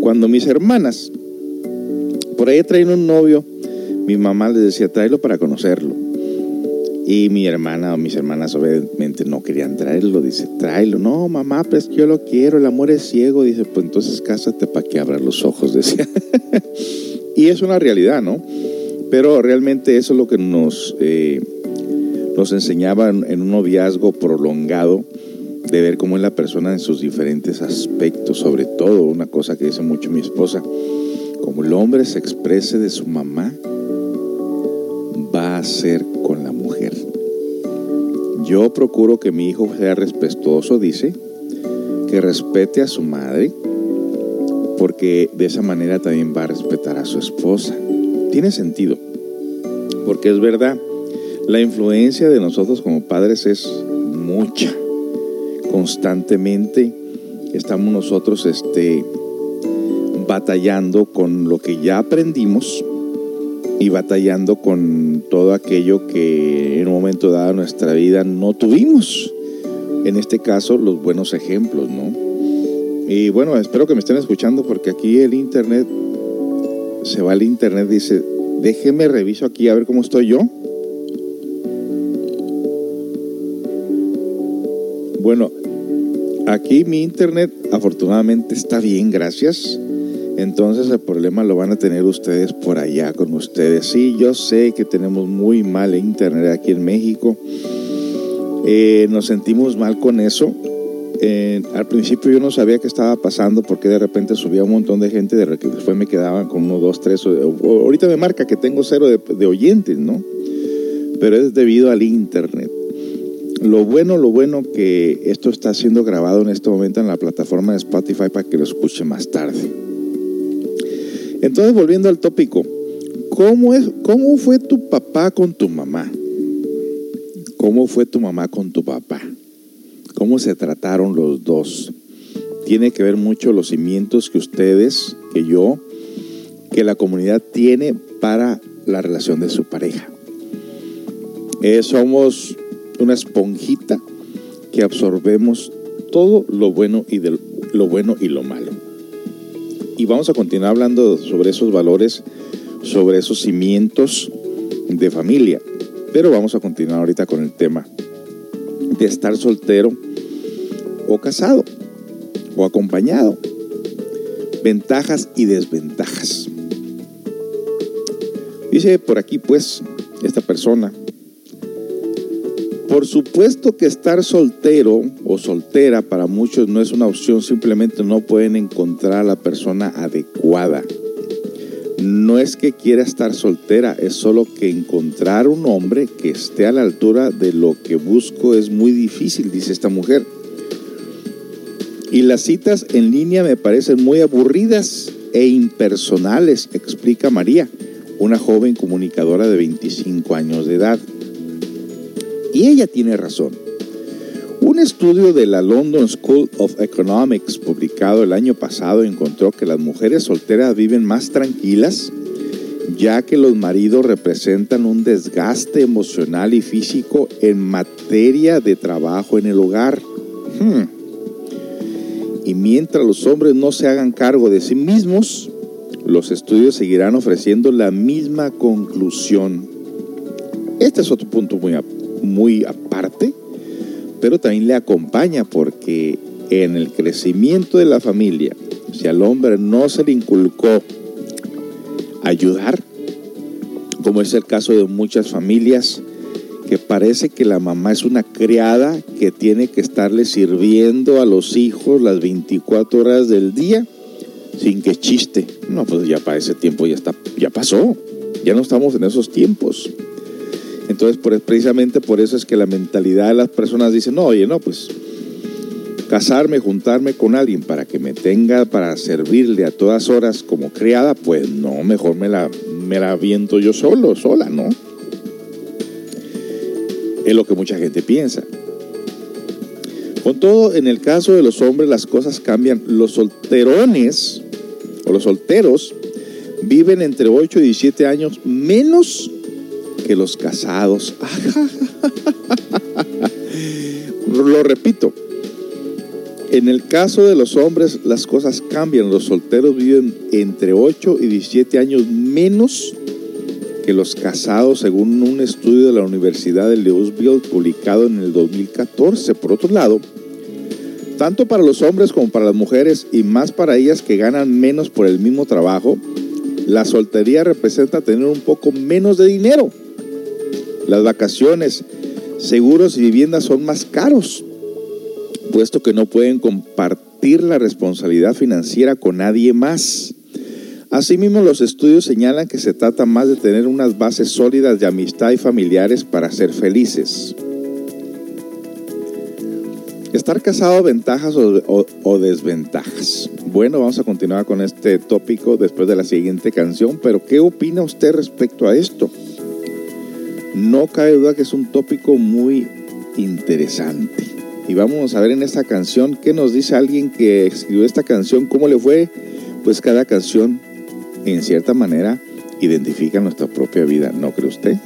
Cuando mis hermanas por ahí traen un novio, mi mamá les decía, tráelo para conocerlo. Y mi hermana o mis hermanas obviamente no querían traerlo. Dice, tráelo. No, mamá, pues yo lo quiero. El amor es ciego. Dice, pues entonces cásate para que abra los ojos. [LAUGHS] Decía. y es una realidad, ¿no? Pero realmente eso es lo que nos, eh, nos enseñaba en un noviazgo prolongado de ver cómo es la persona en sus diferentes aspectos, sobre todo una cosa que dice mucho mi esposa, como el hombre se exprese de su mamá, va a ser con la mujer. Yo procuro que mi hijo sea respetuoso, dice, que respete a su madre, porque de esa manera también va a respetar a su esposa. Tiene sentido, porque es verdad, la influencia de nosotros como padres es mucha constantemente estamos nosotros este, batallando con lo que ya aprendimos y batallando con todo aquello que en un momento dado de nuestra vida no tuvimos. En este caso, los buenos ejemplos, ¿no? Y bueno, espero que me estén escuchando porque aquí el internet, se va al internet, dice, déjeme reviso aquí a ver cómo estoy yo. Bueno, aquí mi internet afortunadamente está bien, gracias. Entonces el problema lo van a tener ustedes por allá con ustedes. Sí, yo sé que tenemos muy mal internet aquí en México. Eh, nos sentimos mal con eso. Eh, al principio yo no sabía qué estaba pasando porque de repente subía un montón de gente, de que después me quedaban con uno, dos, tres. ahorita me marca que tengo cero de oyentes, ¿no? Pero es debido al internet. Lo bueno, lo bueno que esto está siendo grabado en este momento en la plataforma de Spotify para que lo escuche más tarde. Entonces, volviendo al tópico, ¿cómo, es, ¿cómo fue tu papá con tu mamá? ¿Cómo fue tu mamá con tu papá? ¿Cómo se trataron los dos? Tiene que ver mucho los cimientos que ustedes, que yo, que la comunidad tiene para la relación de su pareja. Eh, somos una esponjita que absorbemos todo lo bueno y de lo bueno y lo malo. Y vamos a continuar hablando sobre esos valores, sobre esos cimientos de familia. Pero vamos a continuar ahorita con el tema de estar soltero o casado o acompañado. Ventajas y desventajas. Dice por aquí pues esta persona, por supuesto que estar soltero o soltera para muchos no es una opción, simplemente no pueden encontrar a la persona adecuada. No es que quiera estar soltera, es solo que encontrar un hombre que esté a la altura de lo que busco es muy difícil, dice esta mujer. Y las citas en línea me parecen muy aburridas e impersonales, explica María, una joven comunicadora de 25 años de edad. Y ella tiene razón. Un estudio de la London School of Economics publicado el año pasado encontró que las mujeres solteras viven más tranquilas ya que los maridos representan un desgaste emocional y físico en materia de trabajo en el hogar. Hmm. Y mientras los hombres no se hagan cargo de sí mismos, los estudios seguirán ofreciendo la misma conclusión. Este es otro punto muy, muy aparte, pero también le acompaña porque en el crecimiento de la familia, si al hombre no se le inculcó ayudar, como es el caso de muchas familias, que parece que la mamá es una criada que tiene que estarle sirviendo a los hijos las 24 horas del día sin que chiste. No, pues ya para ese tiempo ya está, ya pasó. Ya no estamos en esos tiempos. Entonces, precisamente por eso es que la mentalidad de las personas dice, no, oye, no, pues casarme, juntarme con alguien para que me tenga para servirle a todas horas como criada, pues no, mejor me la, me la aviento yo solo, sola, ¿no? Es lo que mucha gente piensa. Con todo, en el caso de los hombres las cosas cambian. Los solterones o los solteros viven entre 8 y 17 años menos que los casados. [LAUGHS] Lo repito, en el caso de los hombres las cosas cambian. Los solteros viven entre 8 y 17 años menos que los casados, según un estudio de la Universidad de Louisville publicado en el 2014. Por otro lado, tanto para los hombres como para las mujeres y más para ellas que ganan menos por el mismo trabajo, la soltería representa tener un poco menos de dinero. Las vacaciones, seguros y viviendas son más caros, puesto que no pueden compartir la responsabilidad financiera con nadie más. Asimismo, los estudios señalan que se trata más de tener unas bases sólidas de amistad y familiares para ser felices. ¿Estar casado ventajas o, o, desventajas? Bueno, vamos a continuar con este tópico después de la siguiente canción, pero ¿qué opina usted respecto a esto? No cabe duda que es un tópico muy interesante. Y vamos a ver en esta canción qué nos dice alguien que escribió esta canción, cómo le fue. Pues cada canción, en cierta manera, identifica nuestra propia vida, ¿no cree usted?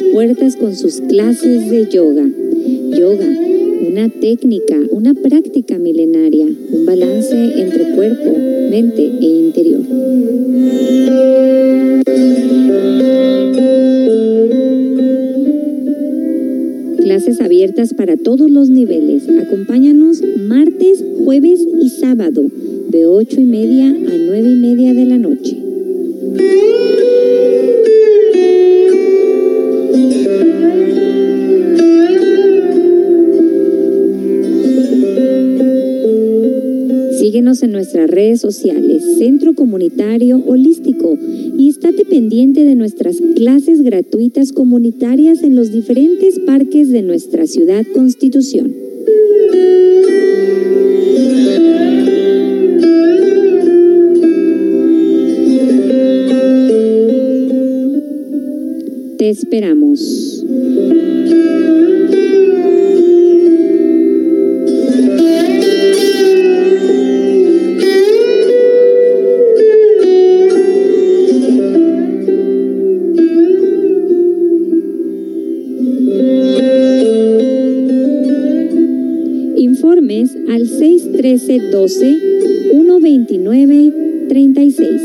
Puertas con sus clases de yoga. Yoga, una técnica, una práctica milenaria, un balance entre cuerpo, mente e interior. Clases abiertas para todos los niveles. Acompáñanos martes, jueves y sábado de 8 y media a 9 y media de la noche. En nuestras redes sociales, Centro Comunitario Holístico, y estate pendiente de nuestras clases gratuitas comunitarias en los diferentes parques de nuestra ciudad Constitución. Te esperamos. 613 12 129 36.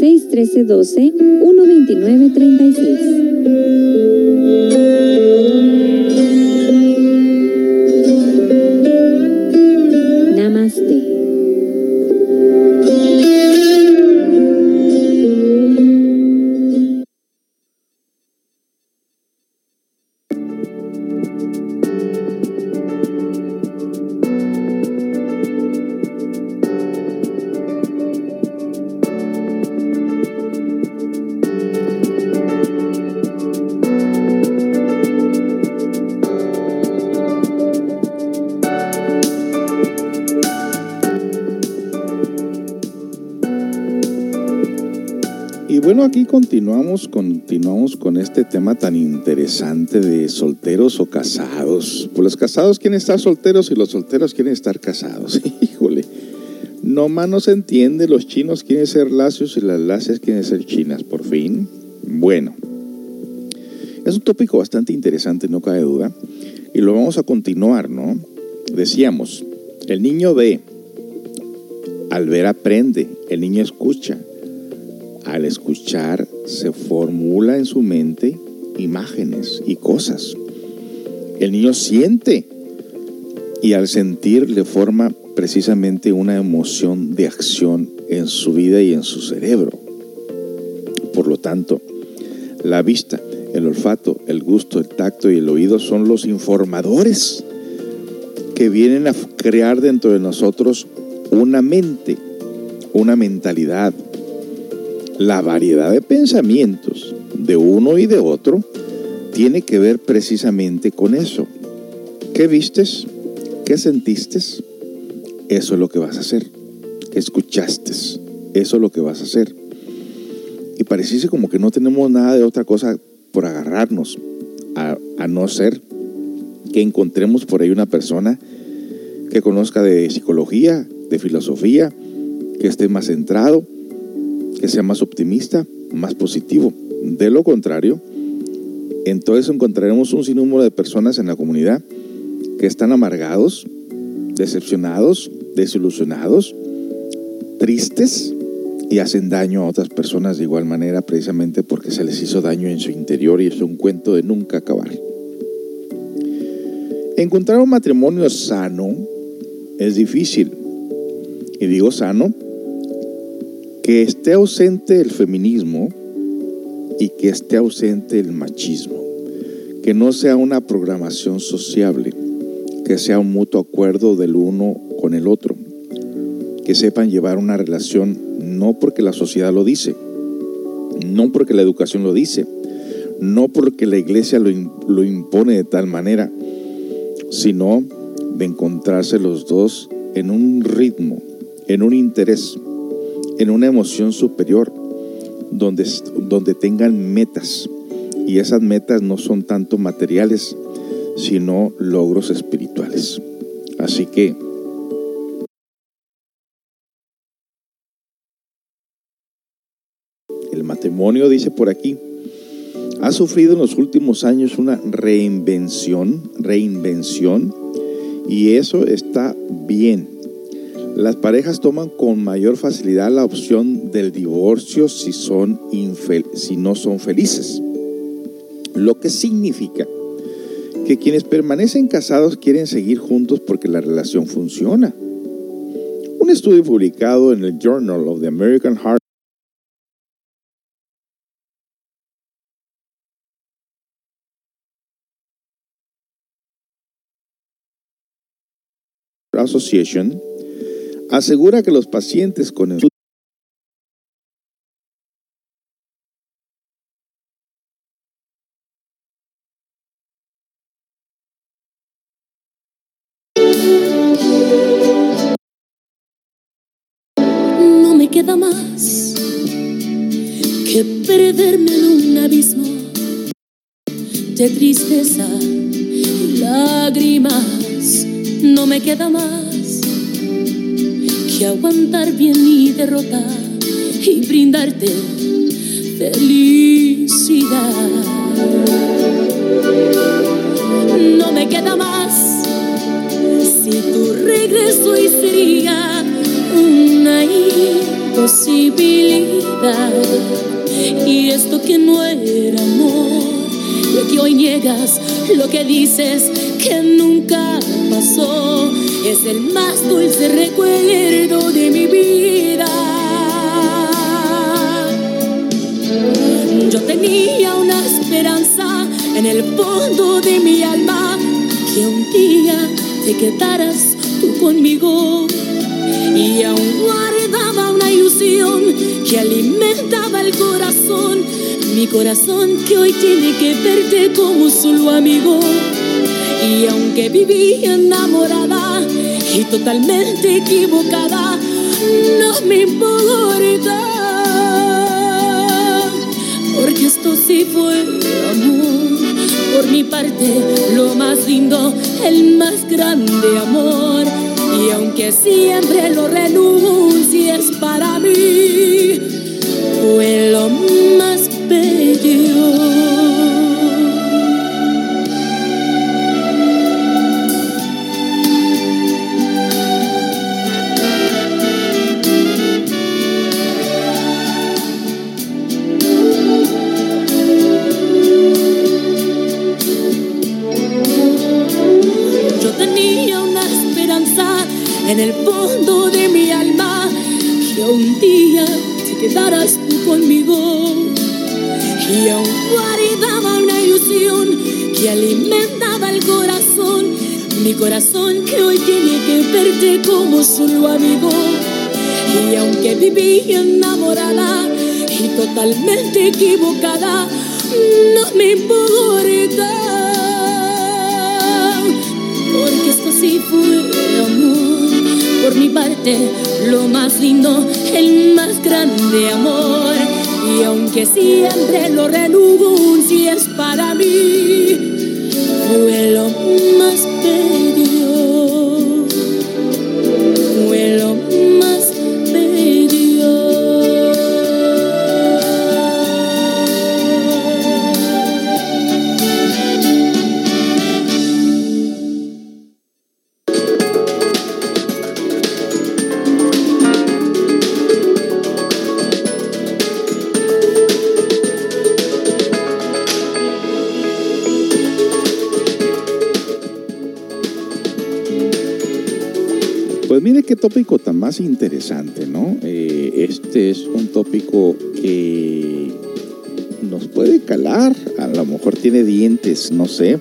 613 12 129 36.
Con este tema tan interesante de solteros o casados. Pues los casados quieren estar solteros y los solteros quieren estar casados. [LAUGHS] Híjole, no más no se entiende. Los chinos quieren ser lacios y las lacias quieren ser chinas, por fin. Bueno, es un tópico bastante interesante, no cabe duda. Y lo vamos a continuar, ¿no? Decíamos, el niño ve, al ver aprende, el niño escucha, al escuchar se formula en su mente imágenes y cosas. El niño siente y al sentir le forma precisamente una emoción de acción en su vida y en su cerebro. Por lo tanto, la vista, el olfato, el gusto, el tacto y el oído son los informadores que vienen a crear dentro de nosotros una mente, una mentalidad, la variedad de pensamientos de uno y de otro tiene que ver precisamente con eso. ¿Qué vistes? ¿Qué sentiste? Eso es lo que vas a hacer. ¿Qué escuchaste? Eso es lo que vas a hacer. Y pareciese como que no tenemos nada de otra cosa por agarrarnos, a, a no ser que encontremos por ahí una persona que conozca de psicología, de filosofía, que esté más centrado, que sea más optimista, más positivo. De lo contrario, entonces encontraremos un sinnúmero de personas en la comunidad que están amargados, decepcionados, desilusionados, tristes y hacen daño a otras personas de igual manera precisamente porque se les hizo daño en su interior y es un cuento de nunca acabar. Encontrar un matrimonio sano es difícil. Y digo sano que esté ausente el feminismo y que esté ausente el machismo. Que no sea una programación sociable, que sea un mutuo acuerdo del uno con el otro. Que sepan llevar una relación no porque la sociedad lo dice, no porque la educación lo dice, no porque la iglesia lo, lo impone de tal manera, sino de encontrarse los dos en un ritmo, en un interés, en una emoción superior, donde, donde tengan metas. Y esas metas no son tanto materiales, sino logros espirituales. Así que el matrimonio, dice por aquí, ha sufrido en los últimos años una reinvención, reinvención, y eso está bien. Las parejas toman con mayor facilidad la opción del divorcio si, son si no son felices. Lo que significa que quienes permanecen casados quieren seguir juntos porque la relación funciona. Un estudio publicado en el Journal of the American Heart Association asegura que los pacientes con el
No me queda más que perderme en un abismo de tristeza y lágrimas. No me queda más que aguantar bien mi derrota y brindarte felicidad. No me queda más si tu regreso y sería una imposibilidad. Y esto que no era amor, lo que hoy niegas, lo que dices que nunca pasó, es el más dulce recuerdo de mi vida. Yo tenía una esperanza en el fondo de mi alma que un día te quedaras tú conmigo y aún guardaba una ilusión que alimentaba el corazón, mi corazón que hoy tiene que verte como solo amigo. Y aunque viví enamorada y totalmente equivocada, no me importa. Porque esto sí fue amor. Por mi parte, lo más lindo, el más grande amor. Y aunque siempre lo renuncies para mí, fue lo más bello. En el fondo de mi alma que un día te quedaras tú conmigo. Y aún guardaba una ilusión que alimentaba el corazón, mi corazón que hoy tiene que verte como solo amigo. Y aunque viví enamorada y totalmente equivocada, no me importa. Porque esto sí fue amor. Por mi parte, lo más lindo, el más grande amor. Y aunque siempre lo para
tópico tan más interesante, ¿no? Eh, este es un tópico que nos puede calar, a lo mejor tiene dientes, no sé,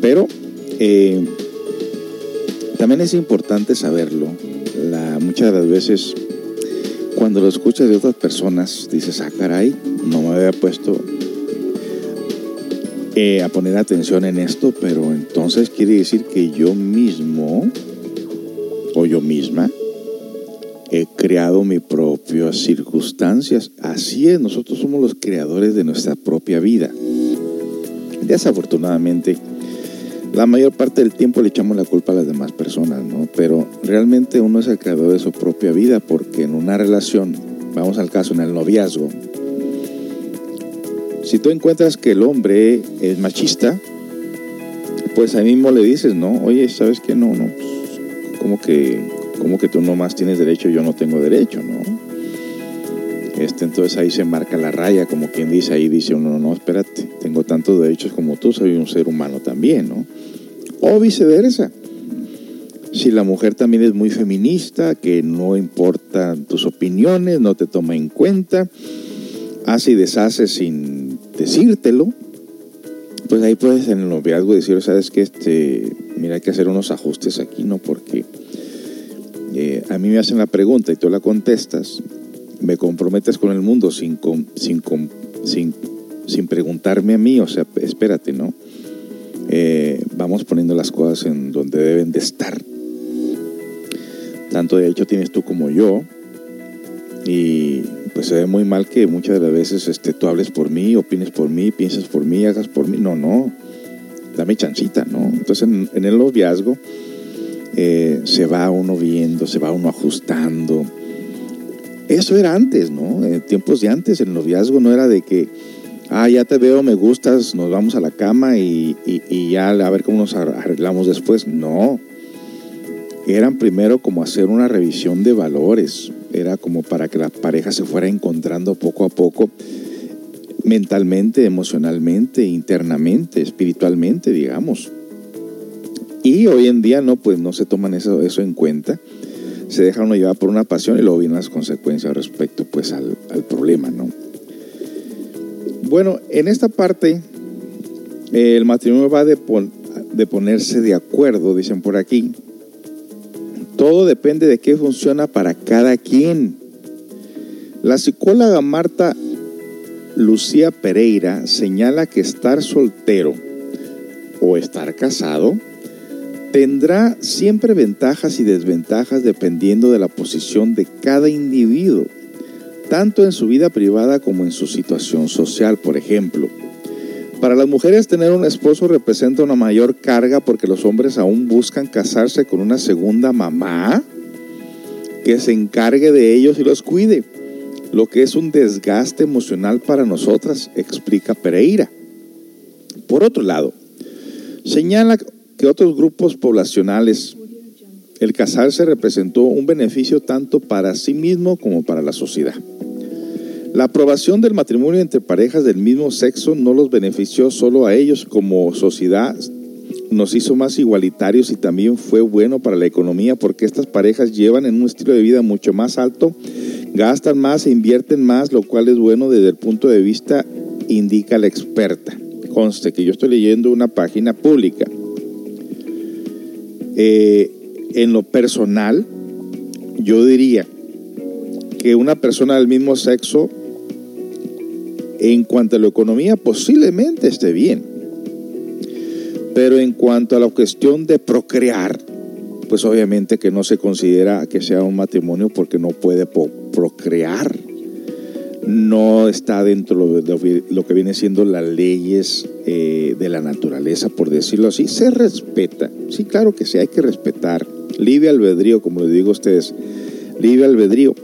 pero eh, también es importante saberlo. Muchas de las veces cuando lo escuchas de otras personas dices, ah, caray, no me había puesto eh, a poner atención en esto, pero entonces quiere decir que yo misma he creado mis propias circunstancias. Así es, nosotros somos los creadores de nuestra propia vida. Desafortunadamente, la mayor parte del tiempo le echamos la culpa a las demás personas, ¿no? Pero realmente uno es el creador de su propia vida porque en una relación, vamos al caso, en el noviazgo, si tú encuentras que el hombre es machista, pues ahí mismo le dices, ¿no? Oye, ¿sabes qué? No, no, pues, como que, como que tú nomás tienes derecho, yo no tengo derecho, ¿no? Este, entonces ahí se marca la raya, como quien dice, ahí dice uno, no, no, espérate, tengo tantos derechos como tú, soy un ser humano también, ¿no? O viceversa. Si la mujer también es muy feminista, que no importan tus opiniones, no te toma en cuenta, hace y deshace sin decírtelo, pues ahí puedes en el noviazgo decir, sabes que este, mira, hay que hacer unos ajustes aquí, ¿no? Porque eh, a mí me hacen la pregunta y tú la contestas, me comprometes con el mundo sin, sin, sin, sin preguntarme a mí, o sea, espérate, ¿no? Eh, vamos poniendo las cosas en donde deben de estar. Tanto de hecho tienes tú como yo, y pues se ve muy mal que muchas de las veces este, tú hables por mí, opines por mí, pienses por mí, hagas por mí. No, no, dame chancita, ¿no? Entonces en, en el noviazgo eh, se va uno viendo, se va uno ajustando. Eso era antes, ¿no? En tiempos de antes, el noviazgo no era de que, ah, ya te veo, me gustas, nos vamos a la cama y, y- y ya a ver cómo nos arreglamos después. No. Eran primero como hacer una revisión de valores. Era como para que la pareja se fuera encontrando poco a poco mentalmente, emocionalmente, internamente, espiritualmente, digamos. Y hoy en día no, pues no se toman eso, eso en cuenta. Se deja uno llevar por una pasión y luego vienen las consecuencias respecto pues al, al problema, ¿no? Bueno, en esta parte el matrimonio va de, pon- de ponerse de acuerdo, dicen por aquí. Todo depende de qué funciona para cada quien. La psicóloga Marta Lucía Pereira señala que estar soltero o estar casado tendrá siempre ventajas y desventajas dependiendo de la posición de cada individuo, tanto en su vida privada como en su situación social, por ejemplo. Para las mujeres tener un esposo representa una mayor carga porque los hombres aún buscan casarse con una segunda mamá que se encargue de ellos y los cuide, lo que es un desgaste emocional para nosotras, explica Pereira. Por otro lado, señala que otros grupos poblacionales, el casarse representó un beneficio tanto para sí mismo como para la sociedad. La aprobación del matrimonio entre parejas del mismo sexo no los benefició solo a ellos como sociedad, nos hizo más igualitarios y también fue bueno para la economía porque estas parejas llevan en un estilo de vida mucho más alto, gastan más e invierten más, lo cual es bueno desde el punto de vista, indica la experta. Conste que yo estoy leyendo una página pública. Eh, en lo personal, yo diría que una persona del mismo sexo, en cuanto a la economía, posiblemente esté bien. Pero en cuanto a la cuestión de procrear, pues obviamente que no se considera que sea un matrimonio porque no puede procrear. No está dentro de lo, que viene siendo las leyes eh, de la naturaleza, por decirlo así. Se respeta. Sí, claro que sí, hay que respetar. Libre albedrío, como les digo a ustedes. Libre albedrío.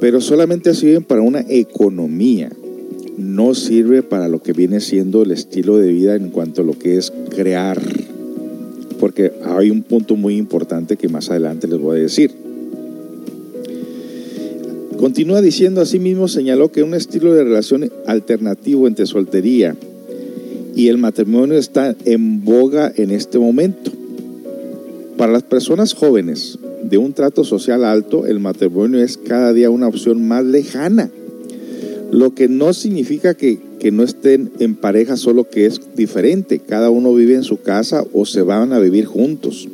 Pero solamente sirven para una economía. No sirve para lo que viene siendo el estilo de vida en cuanto a lo que es crear. Porque hay un punto muy importante que más adelante les voy a decir. Continúa diciendo, asimismo señaló que un estilo de relación alternativo entre soltería y el matrimonio está en boga en este momento. Para las personas jóvenes de un trato social alto, el matrimonio es cada día una opción más lejana, lo que no significa que, que no estén en pareja, solo que es diferente. Cada uno vive en su casa o se van a vivir juntos,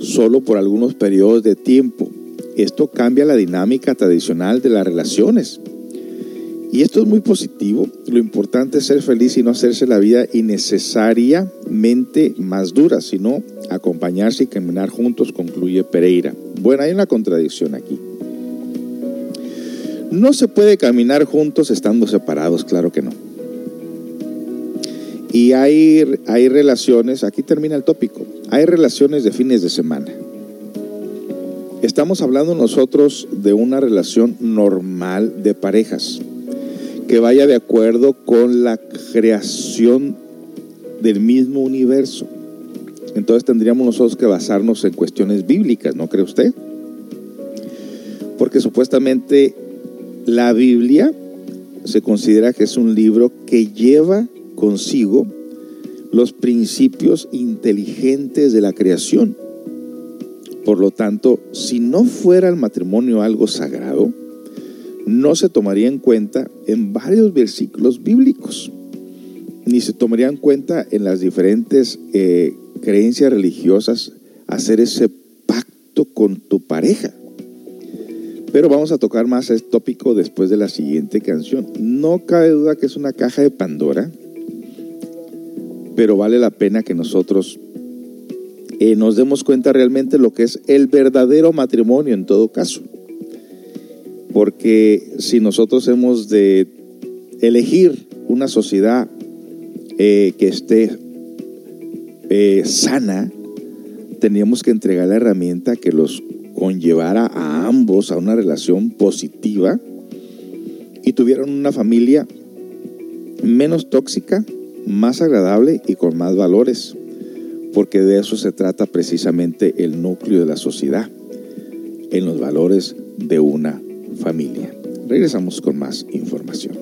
solo por algunos periodos de tiempo. Esto cambia la dinámica tradicional de las relaciones. Y esto es muy positivo. Lo importante es ser feliz y no hacerse la vida innecesariamente más dura, sino acompañarse y caminar juntos, concluye Pereira. Bueno, hay una contradicción aquí. No se puede caminar juntos estando separados, claro que no. Y hay, hay relaciones, aquí termina el tópico, hay relaciones de fines de semana. Estamos hablando nosotros de una relación normal de parejas que vaya de acuerdo con la creación del mismo universo. Entonces tendríamos nosotros que basarnos en cuestiones bíblicas, ¿no cree usted? Porque supuestamente la Biblia se considera que es un libro que lleva consigo los principios inteligentes de la creación. Por lo tanto, si no fuera el matrimonio algo sagrado, no se tomaría en cuenta en varios versículos bíblicos, ni se tomaría en cuenta en las diferentes eh, creencias religiosas hacer ese pacto con tu pareja. Pero vamos a tocar más este tópico después de la siguiente canción. No cabe duda que es una caja de Pandora, pero vale la pena que nosotros eh, nos demos cuenta realmente lo que es el verdadero matrimonio en todo caso.
porque si nosotros hemos de elegir una sociedad eh, que esté eh, sana, teníamos que entregar la herramienta que los conllevara a ambos a una relación positiva y tuvieran una familia menos tóxica, más agradable y con más valores, porque de eso se trata precisamente el núcleo de la sociedad, en los valores de una familia. Regresamos con más información.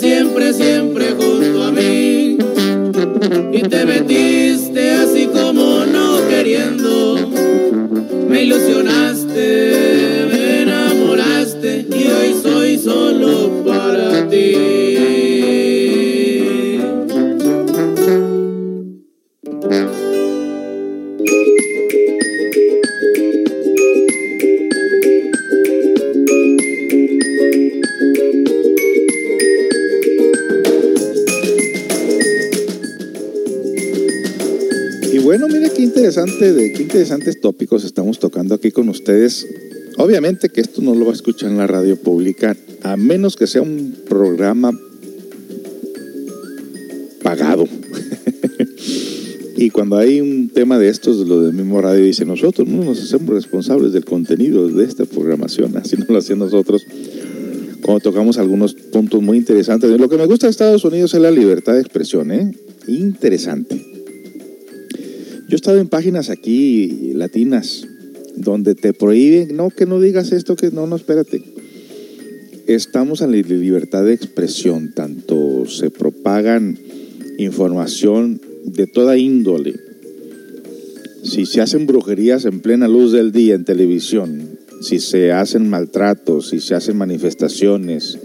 Siempre, siempre junto a mí. Y te metiste así como no queriendo. Me ilusionaste,
de qué interesantes tópicos estamos tocando aquí con ustedes. Obviamente que esto no lo va a escuchar en la radio pública, a menos que sea un programa pagado. [LAUGHS] y cuando hay un tema de estos, lo del mismo radio dice, nosotros no nos hacemos responsables del contenido de esta programación, [LAUGHS] así no lo hacían nosotros.
cuando tocamos algunos puntos muy interesantes. Lo que me gusta de Estados Unidos es la libertad de expresión, ¿eh? Interesante. Yo he estado en páginas aquí latinas donde te prohíben, no, que no digas esto, que no, no, espérate. Estamos en la libertad de expresión, tanto se propagan información de toda índole. Si se hacen brujerías en plena luz del día en televisión, si se hacen maltratos, si se hacen manifestaciones,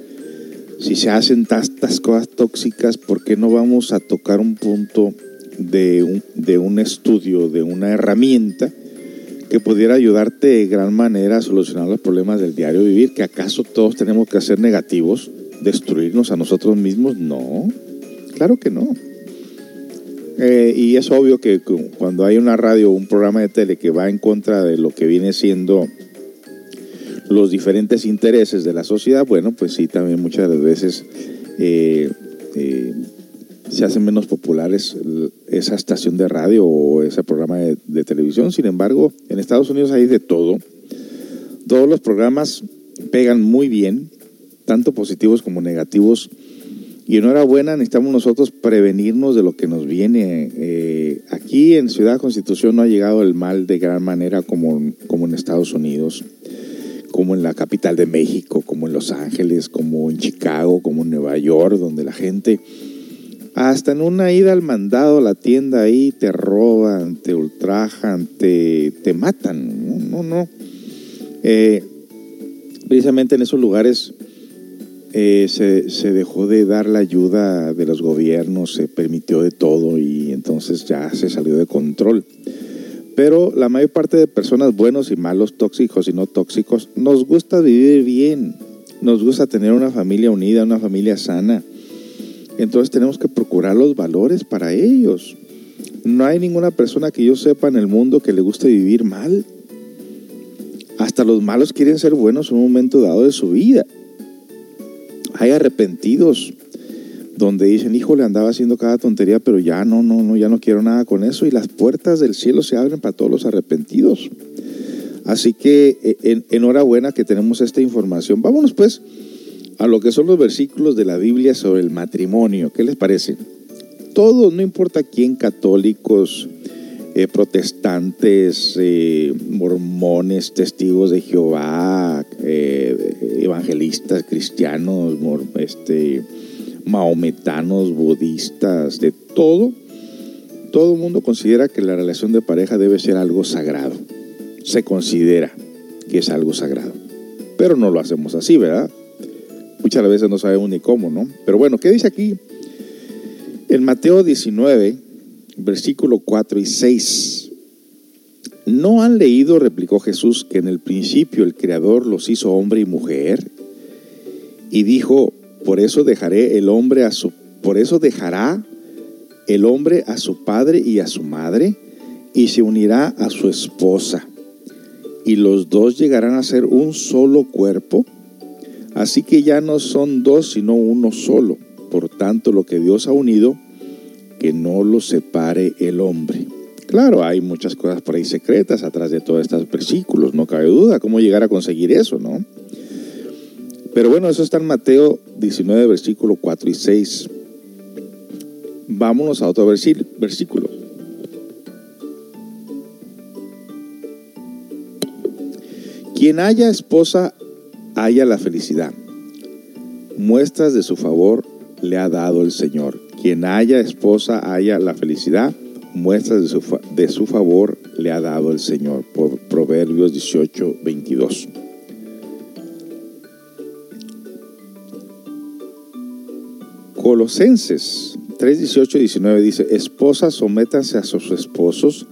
si se hacen tantas cosas tóxicas, ¿por qué no vamos a tocar un punto de un, de un estudio, de una herramienta que pudiera ayudarte de gran manera a solucionar los problemas del diario vivir? ¿Que acaso todos tenemos que ser negativos? ¿Destruirnos a nosotros mismos? No, claro que no. Eh, y es obvio que cuando hay una radio o un programa de tele que va en contra de lo que viene siendo los diferentes intereses de la sociedad, bueno, pues sí, también muchas veces eh, eh, se hacen menos populares esa estación de radio o ese programa de, televisión. Sin embargo, en Estados Unidos hay de todo. Todos los programas pegan muy bien, tanto positivos como negativos. Y enhorabuena, necesitamos nosotros prevenirnos de lo que nos viene. Eh, aquí en Ciudad Constitución no ha llegado el mal de gran manera como, como en Estados Unidos como en la capital de México, como en Los Ángeles, como en Chicago, como en Nueva York, donde la gente, hasta en una ida al mandado a la tienda ahí, te roban, te ultrajan, te, te matan. No, no, no. Eh, precisamente en esos lugares eh, se, se, dejó de dar la ayuda de los gobiernos, se permitió de todo y entonces ya se salió de control. Pero la mayor parte de personas buenos y malos, tóxicos y no tóxicos, nos gusta vivir bien, nos gusta tener una familia unida, una familia sana. Entonces tenemos que procurar los valores para ellos. No hay ninguna persona que yo sepa en el mundo que le guste vivir mal. Hasta los malos quieren ser buenos en un momento dado de su vida. Hay arrepentidos donde dicen, hijo, le andaba haciendo cada tontería, pero ya no, no, no, ya no quiero nada con eso. Y las puertas del cielo se abren para todos los arrepentidos. Así que eh, en, enhorabuena que tenemos esta información. Vámonos pues a lo que son los versículos de la Biblia sobre el matrimonio. ¿Qué les parece? Todos, no importa quién, católicos, eh, protestantes, eh, mormones, testigos de Jehová, eh, evangelistas, cristianos, este, maometanos, budistas, de todo, todo el mundo considera que la relación de pareja debe ser algo sagrado. Se considera que es algo sagrado. Pero no lo hacemos así, ¿verdad? Muchas veces no sabemos ni cómo, ¿no? Pero bueno, ¿qué dice aquí? En Mateo 19, versículo 4 y 6. ¿No han leído, replicó Jesús, que en el principio el Creador los hizo hombre y mujer? Y dijo, por eso dejaré el hombre a su por eso dejará el hombre a su padre y a su madre y se unirá a su esposa y los dos llegarán a ser un solo cuerpo. Así que ya no son dos sino uno solo. Por tanto, lo que Dios ha unido, que no lo separe el hombre. Claro, hay muchas cosas por ahí secretas atrás de todos estos versículos, no cabe duda cómo llegar a conseguir eso, ¿no? Pero bueno, eso está en Mateo 19, versículo 4 y 6. Vámonos a otro versículo. Quien haya esposa, haya la felicidad. Muestras de su favor le ha dado el Señor. Quien haya esposa, haya la felicidad. Muestras de su, de su favor le ha dado el Señor. Por Proverbios 18, 22. Colosenses 3, 18 y 19 dice, esposas sométanse a sus esposos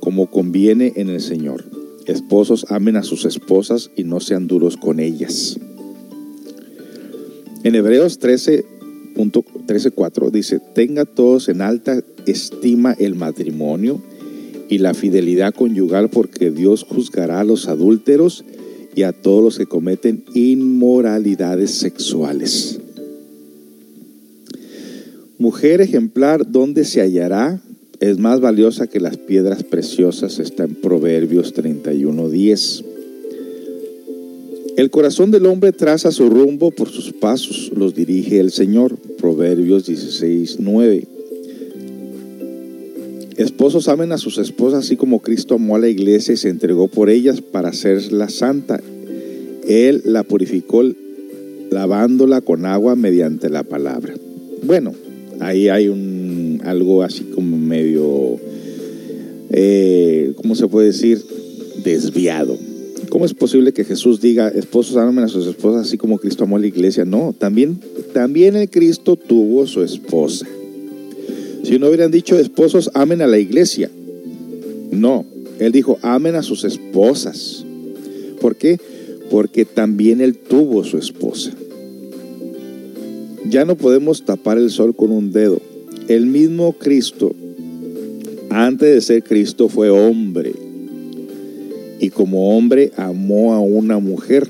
como conviene en el Señor. Esposos amen a sus esposas y no sean duros con ellas. En Hebreos 13, 4 dice, tenga todos en alta estima el matrimonio y la fidelidad conyugal porque Dios juzgará a los adúlteros y a todos los que cometen inmoralidades sexuales. Mujer ejemplar, ¿dónde se hallará? Es más valiosa que las piedras preciosas, está en Proverbios 31.10. El corazón del hombre traza su rumbo por sus pasos, los dirige el Señor. Proverbios 16, 9. Esposos amen a sus esposas así como Cristo amó a la iglesia y se entregó por ellas para hacerla santa. Él la purificó lavándola con agua mediante la palabra. Bueno, ahí hay un algo así como medio, eh, ¿cómo se puede decir? Desviado. ¿Cómo es posible que Jesús diga, esposos amen a sus esposas así como Cristo amó a la iglesia? No, también, también el Cristo tuvo su esposa. Si no hubieran dicho esposos amen a la iglesia. No, él dijo amen a sus esposas. ¿Por qué? Porque también él tuvo su esposa. Ya no podemos tapar el sol con un dedo. El mismo Cristo, antes de ser Cristo, fue hombre. Y como hombre amó a una mujer.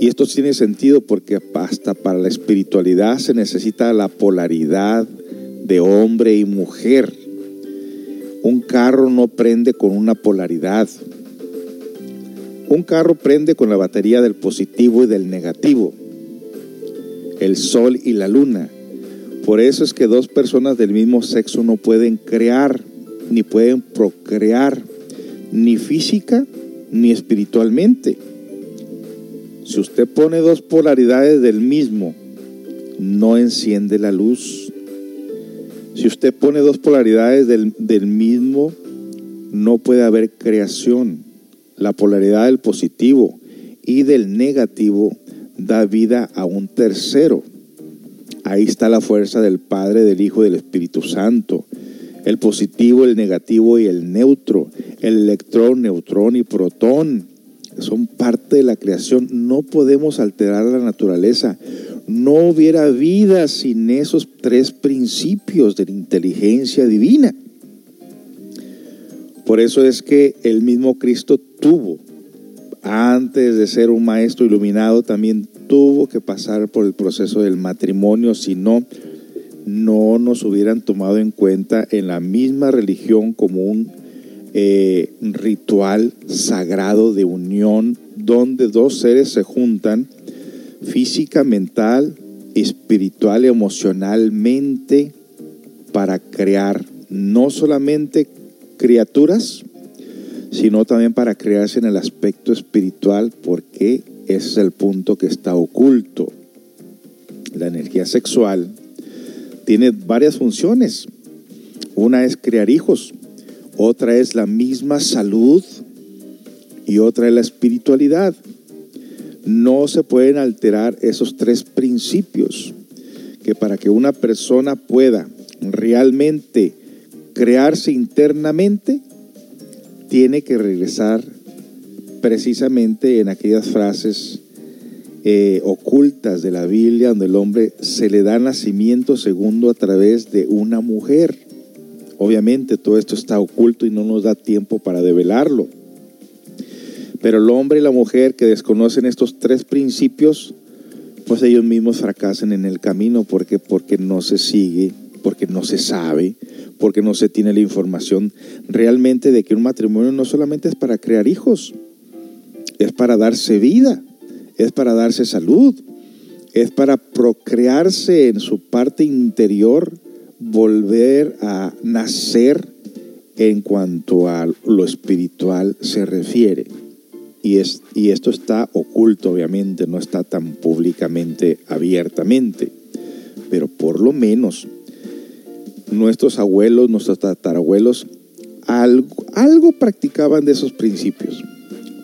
Y esto tiene sentido porque hasta para la espiritualidad se necesita la polaridad de hombre y mujer. Un carro no prende con una polaridad. Un carro prende con la batería del positivo y del negativo. El sol y la luna. Por eso es que dos personas del mismo sexo no pueden crear, ni pueden procrear, ni física ni espiritualmente. Si usted pone dos polaridades del mismo, no enciende la luz. Si usted pone dos polaridades del, del, mismo, no puede haber creación. La polaridad del positivo y del negativo da vida a un tercero. Ahí está la fuerza del Padre, del Hijo y del Espíritu Santo. El positivo, el negativo y el neutro. El electrón, neutrón y protón son parte de la creación. No podemos alterar la naturaleza. No hubiera vida sin esos tres principios de la inteligencia divina. Por eso es que el mismo Cristo tuvo, antes de ser un maestro iluminado, también tuvo que pasar por el proceso del matrimonio, si no, no nos hubieran tomado en cuenta en la misma religión como un eh, ritual sagrado de unión donde dos seres se juntan física, mental, espiritual, emocionalmente para crear no solamente criaturas, sino también para crearse en el aspecto espiritual porque ese es el punto que está oculto. La energía sexual tiene varias funciones. Una es crear hijos, otra es la misma salud y otra es la espiritualidad. No se pueden alterar esos tres principios que para que una persona pueda realmente crearse internamente, tiene que regresar precisamente en aquellas frases eh, ocultas de la Biblia donde el hombre se le da nacimiento segundo a través de una mujer. Obviamente todo esto está oculto y no nos da tiempo para develarlo. Pero el hombre y la mujer que desconocen estos tres principios, pues ellos mismos fracasan en el camino porque porque no se sigue, porque no se sabe, porque no se tiene la información realmente de que un matrimonio no solamente es para crear hijos, es para darse vida, es para darse salud, es para procrearse en su parte interior volver a nacer en cuanto a lo espiritual se refiere. Y, es, y esto está oculto, obviamente, no está tan públicamente, abiertamente, pero por lo menos nuestros abuelos, nuestros tatarabuelos, algo, algo practicaban de esos principios.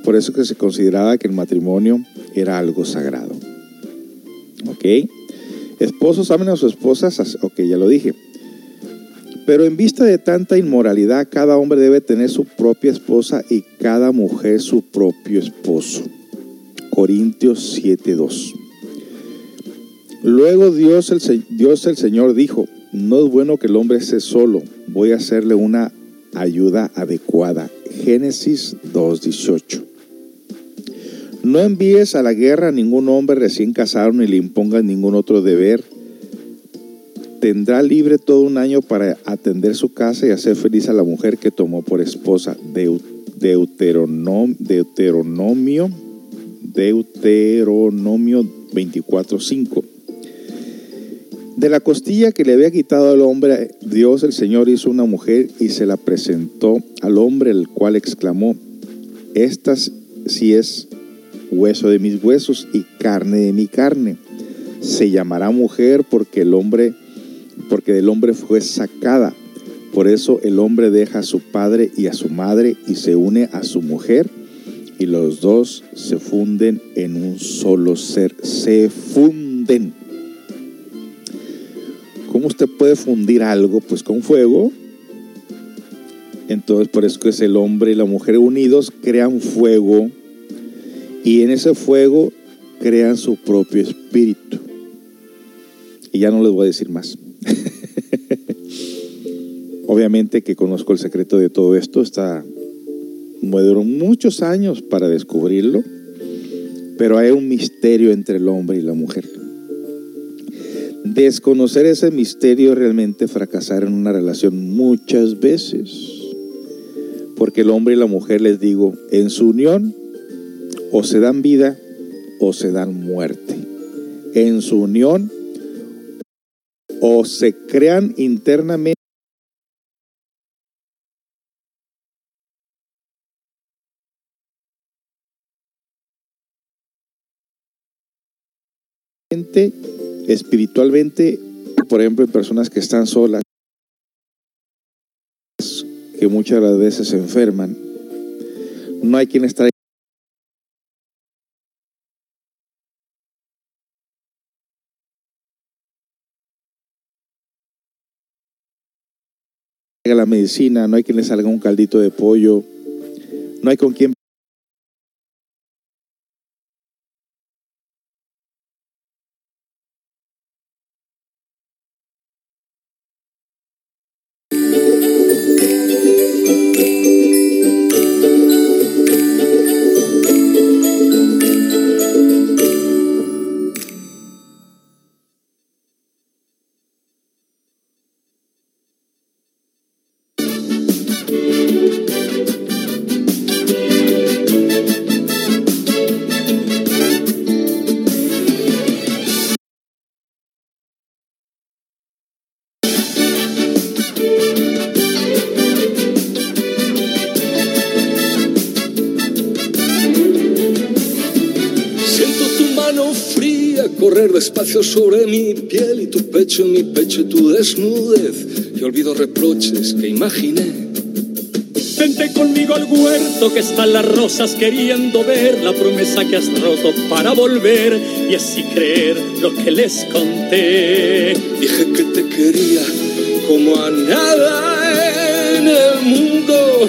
Por eso que se consideraba que el matrimonio era algo sagrado. ¿Ok? Esposos amen a sus esposas, ok, ya lo dije. Pero en vista de tanta inmoralidad, cada hombre debe tener su propia esposa y cada mujer su propio esposo. Corintios 7:2. Luego Dios el, Dios el Señor dijo, no es bueno que el hombre esté solo, voy a hacerle una ayuda adecuada. Génesis 2:18. No envíes a la guerra a ningún hombre recién casado ni le impongas ningún otro deber tendrá libre todo un año para atender su casa y hacer feliz a la mujer que tomó por esposa. Deuteronomio, Deuteronomio Deuteronomio 24:5. De la costilla que le había quitado al hombre, Dios el Señor hizo una mujer y se la presentó al hombre, el cual exclamó, esta sí es hueso de mis huesos y carne de mi carne. Se llamará mujer porque el hombre, porque del hombre fue sacada. Por eso el hombre deja a su padre y a su madre y se une a su mujer y los dos se funden en un solo ser. Se funden. ¿Cómo usted puede fundir algo? Pues con fuego. Entonces por eso que es el hombre y la mujer unidos crean fuego y en ese fuego crean su propio espíritu. Y ya no les voy a decir más. [LAUGHS] Obviamente que conozco el secreto de todo esto, está me duró muchos años para descubrirlo, pero hay un misterio entre el hombre y la mujer. Desconocer ese misterio realmente fracasar en una relación muchas veces. Porque el hombre y la mujer, les digo, en su unión o se dan vida o se dan muerte. En su unión o se crean internamente espiritualmente, por ejemplo, en personas que están solas, que muchas veces se enferman, no hay quien esté la medicina, no hay quien le salga un caldito de pollo, no hay con quien
despacio sobre mi piel y tu pecho en mi pecho y tu desnudez. Y olvido reproches que imaginé.
Vente conmigo al huerto que están las rosas queriendo ver la promesa que has roto para volver y así creer lo que les conté.
Dije que te quería como a nada en el mundo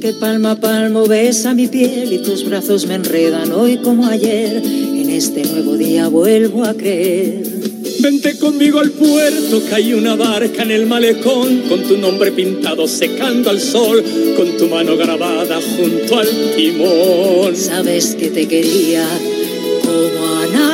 que palma a palmo besa mi piel y tus brazos me enredan hoy como ayer. En este nuevo día vuelvo a creer.
Vente conmigo al puerto, que hay una barca en el malecón, con tu nombre pintado secando al sol, con tu mano grabada junto al timón.
Sabes que te quería como a mundo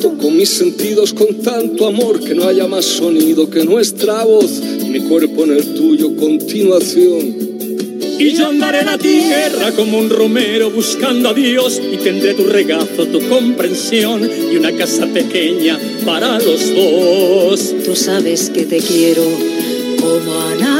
tanto, con mis sentidos con tanto amor, que no haya más sonido que nuestra voz y mi cuerpo en el tuyo continuación.
Y yo andaré la tierra como un romero buscando a Dios y tendré tu regazo, tu comprensión y una casa pequeña para los dos.
Tú sabes que te quiero como a nada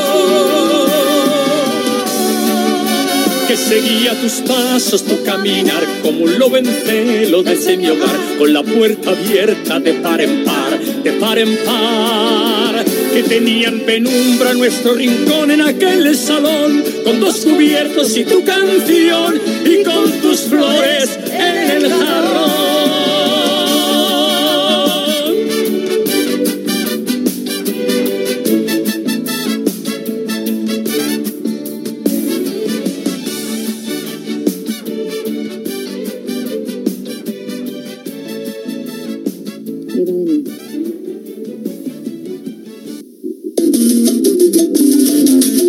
Que seguía tus pasos, tu caminar como un lobo en celo desde mi hogar, con la puerta abierta de par en par, de par en par, que tenía en penumbra nuestro rincón en aquel salón, con dos cubiertos y tu canción y con tus flores en el jarrón.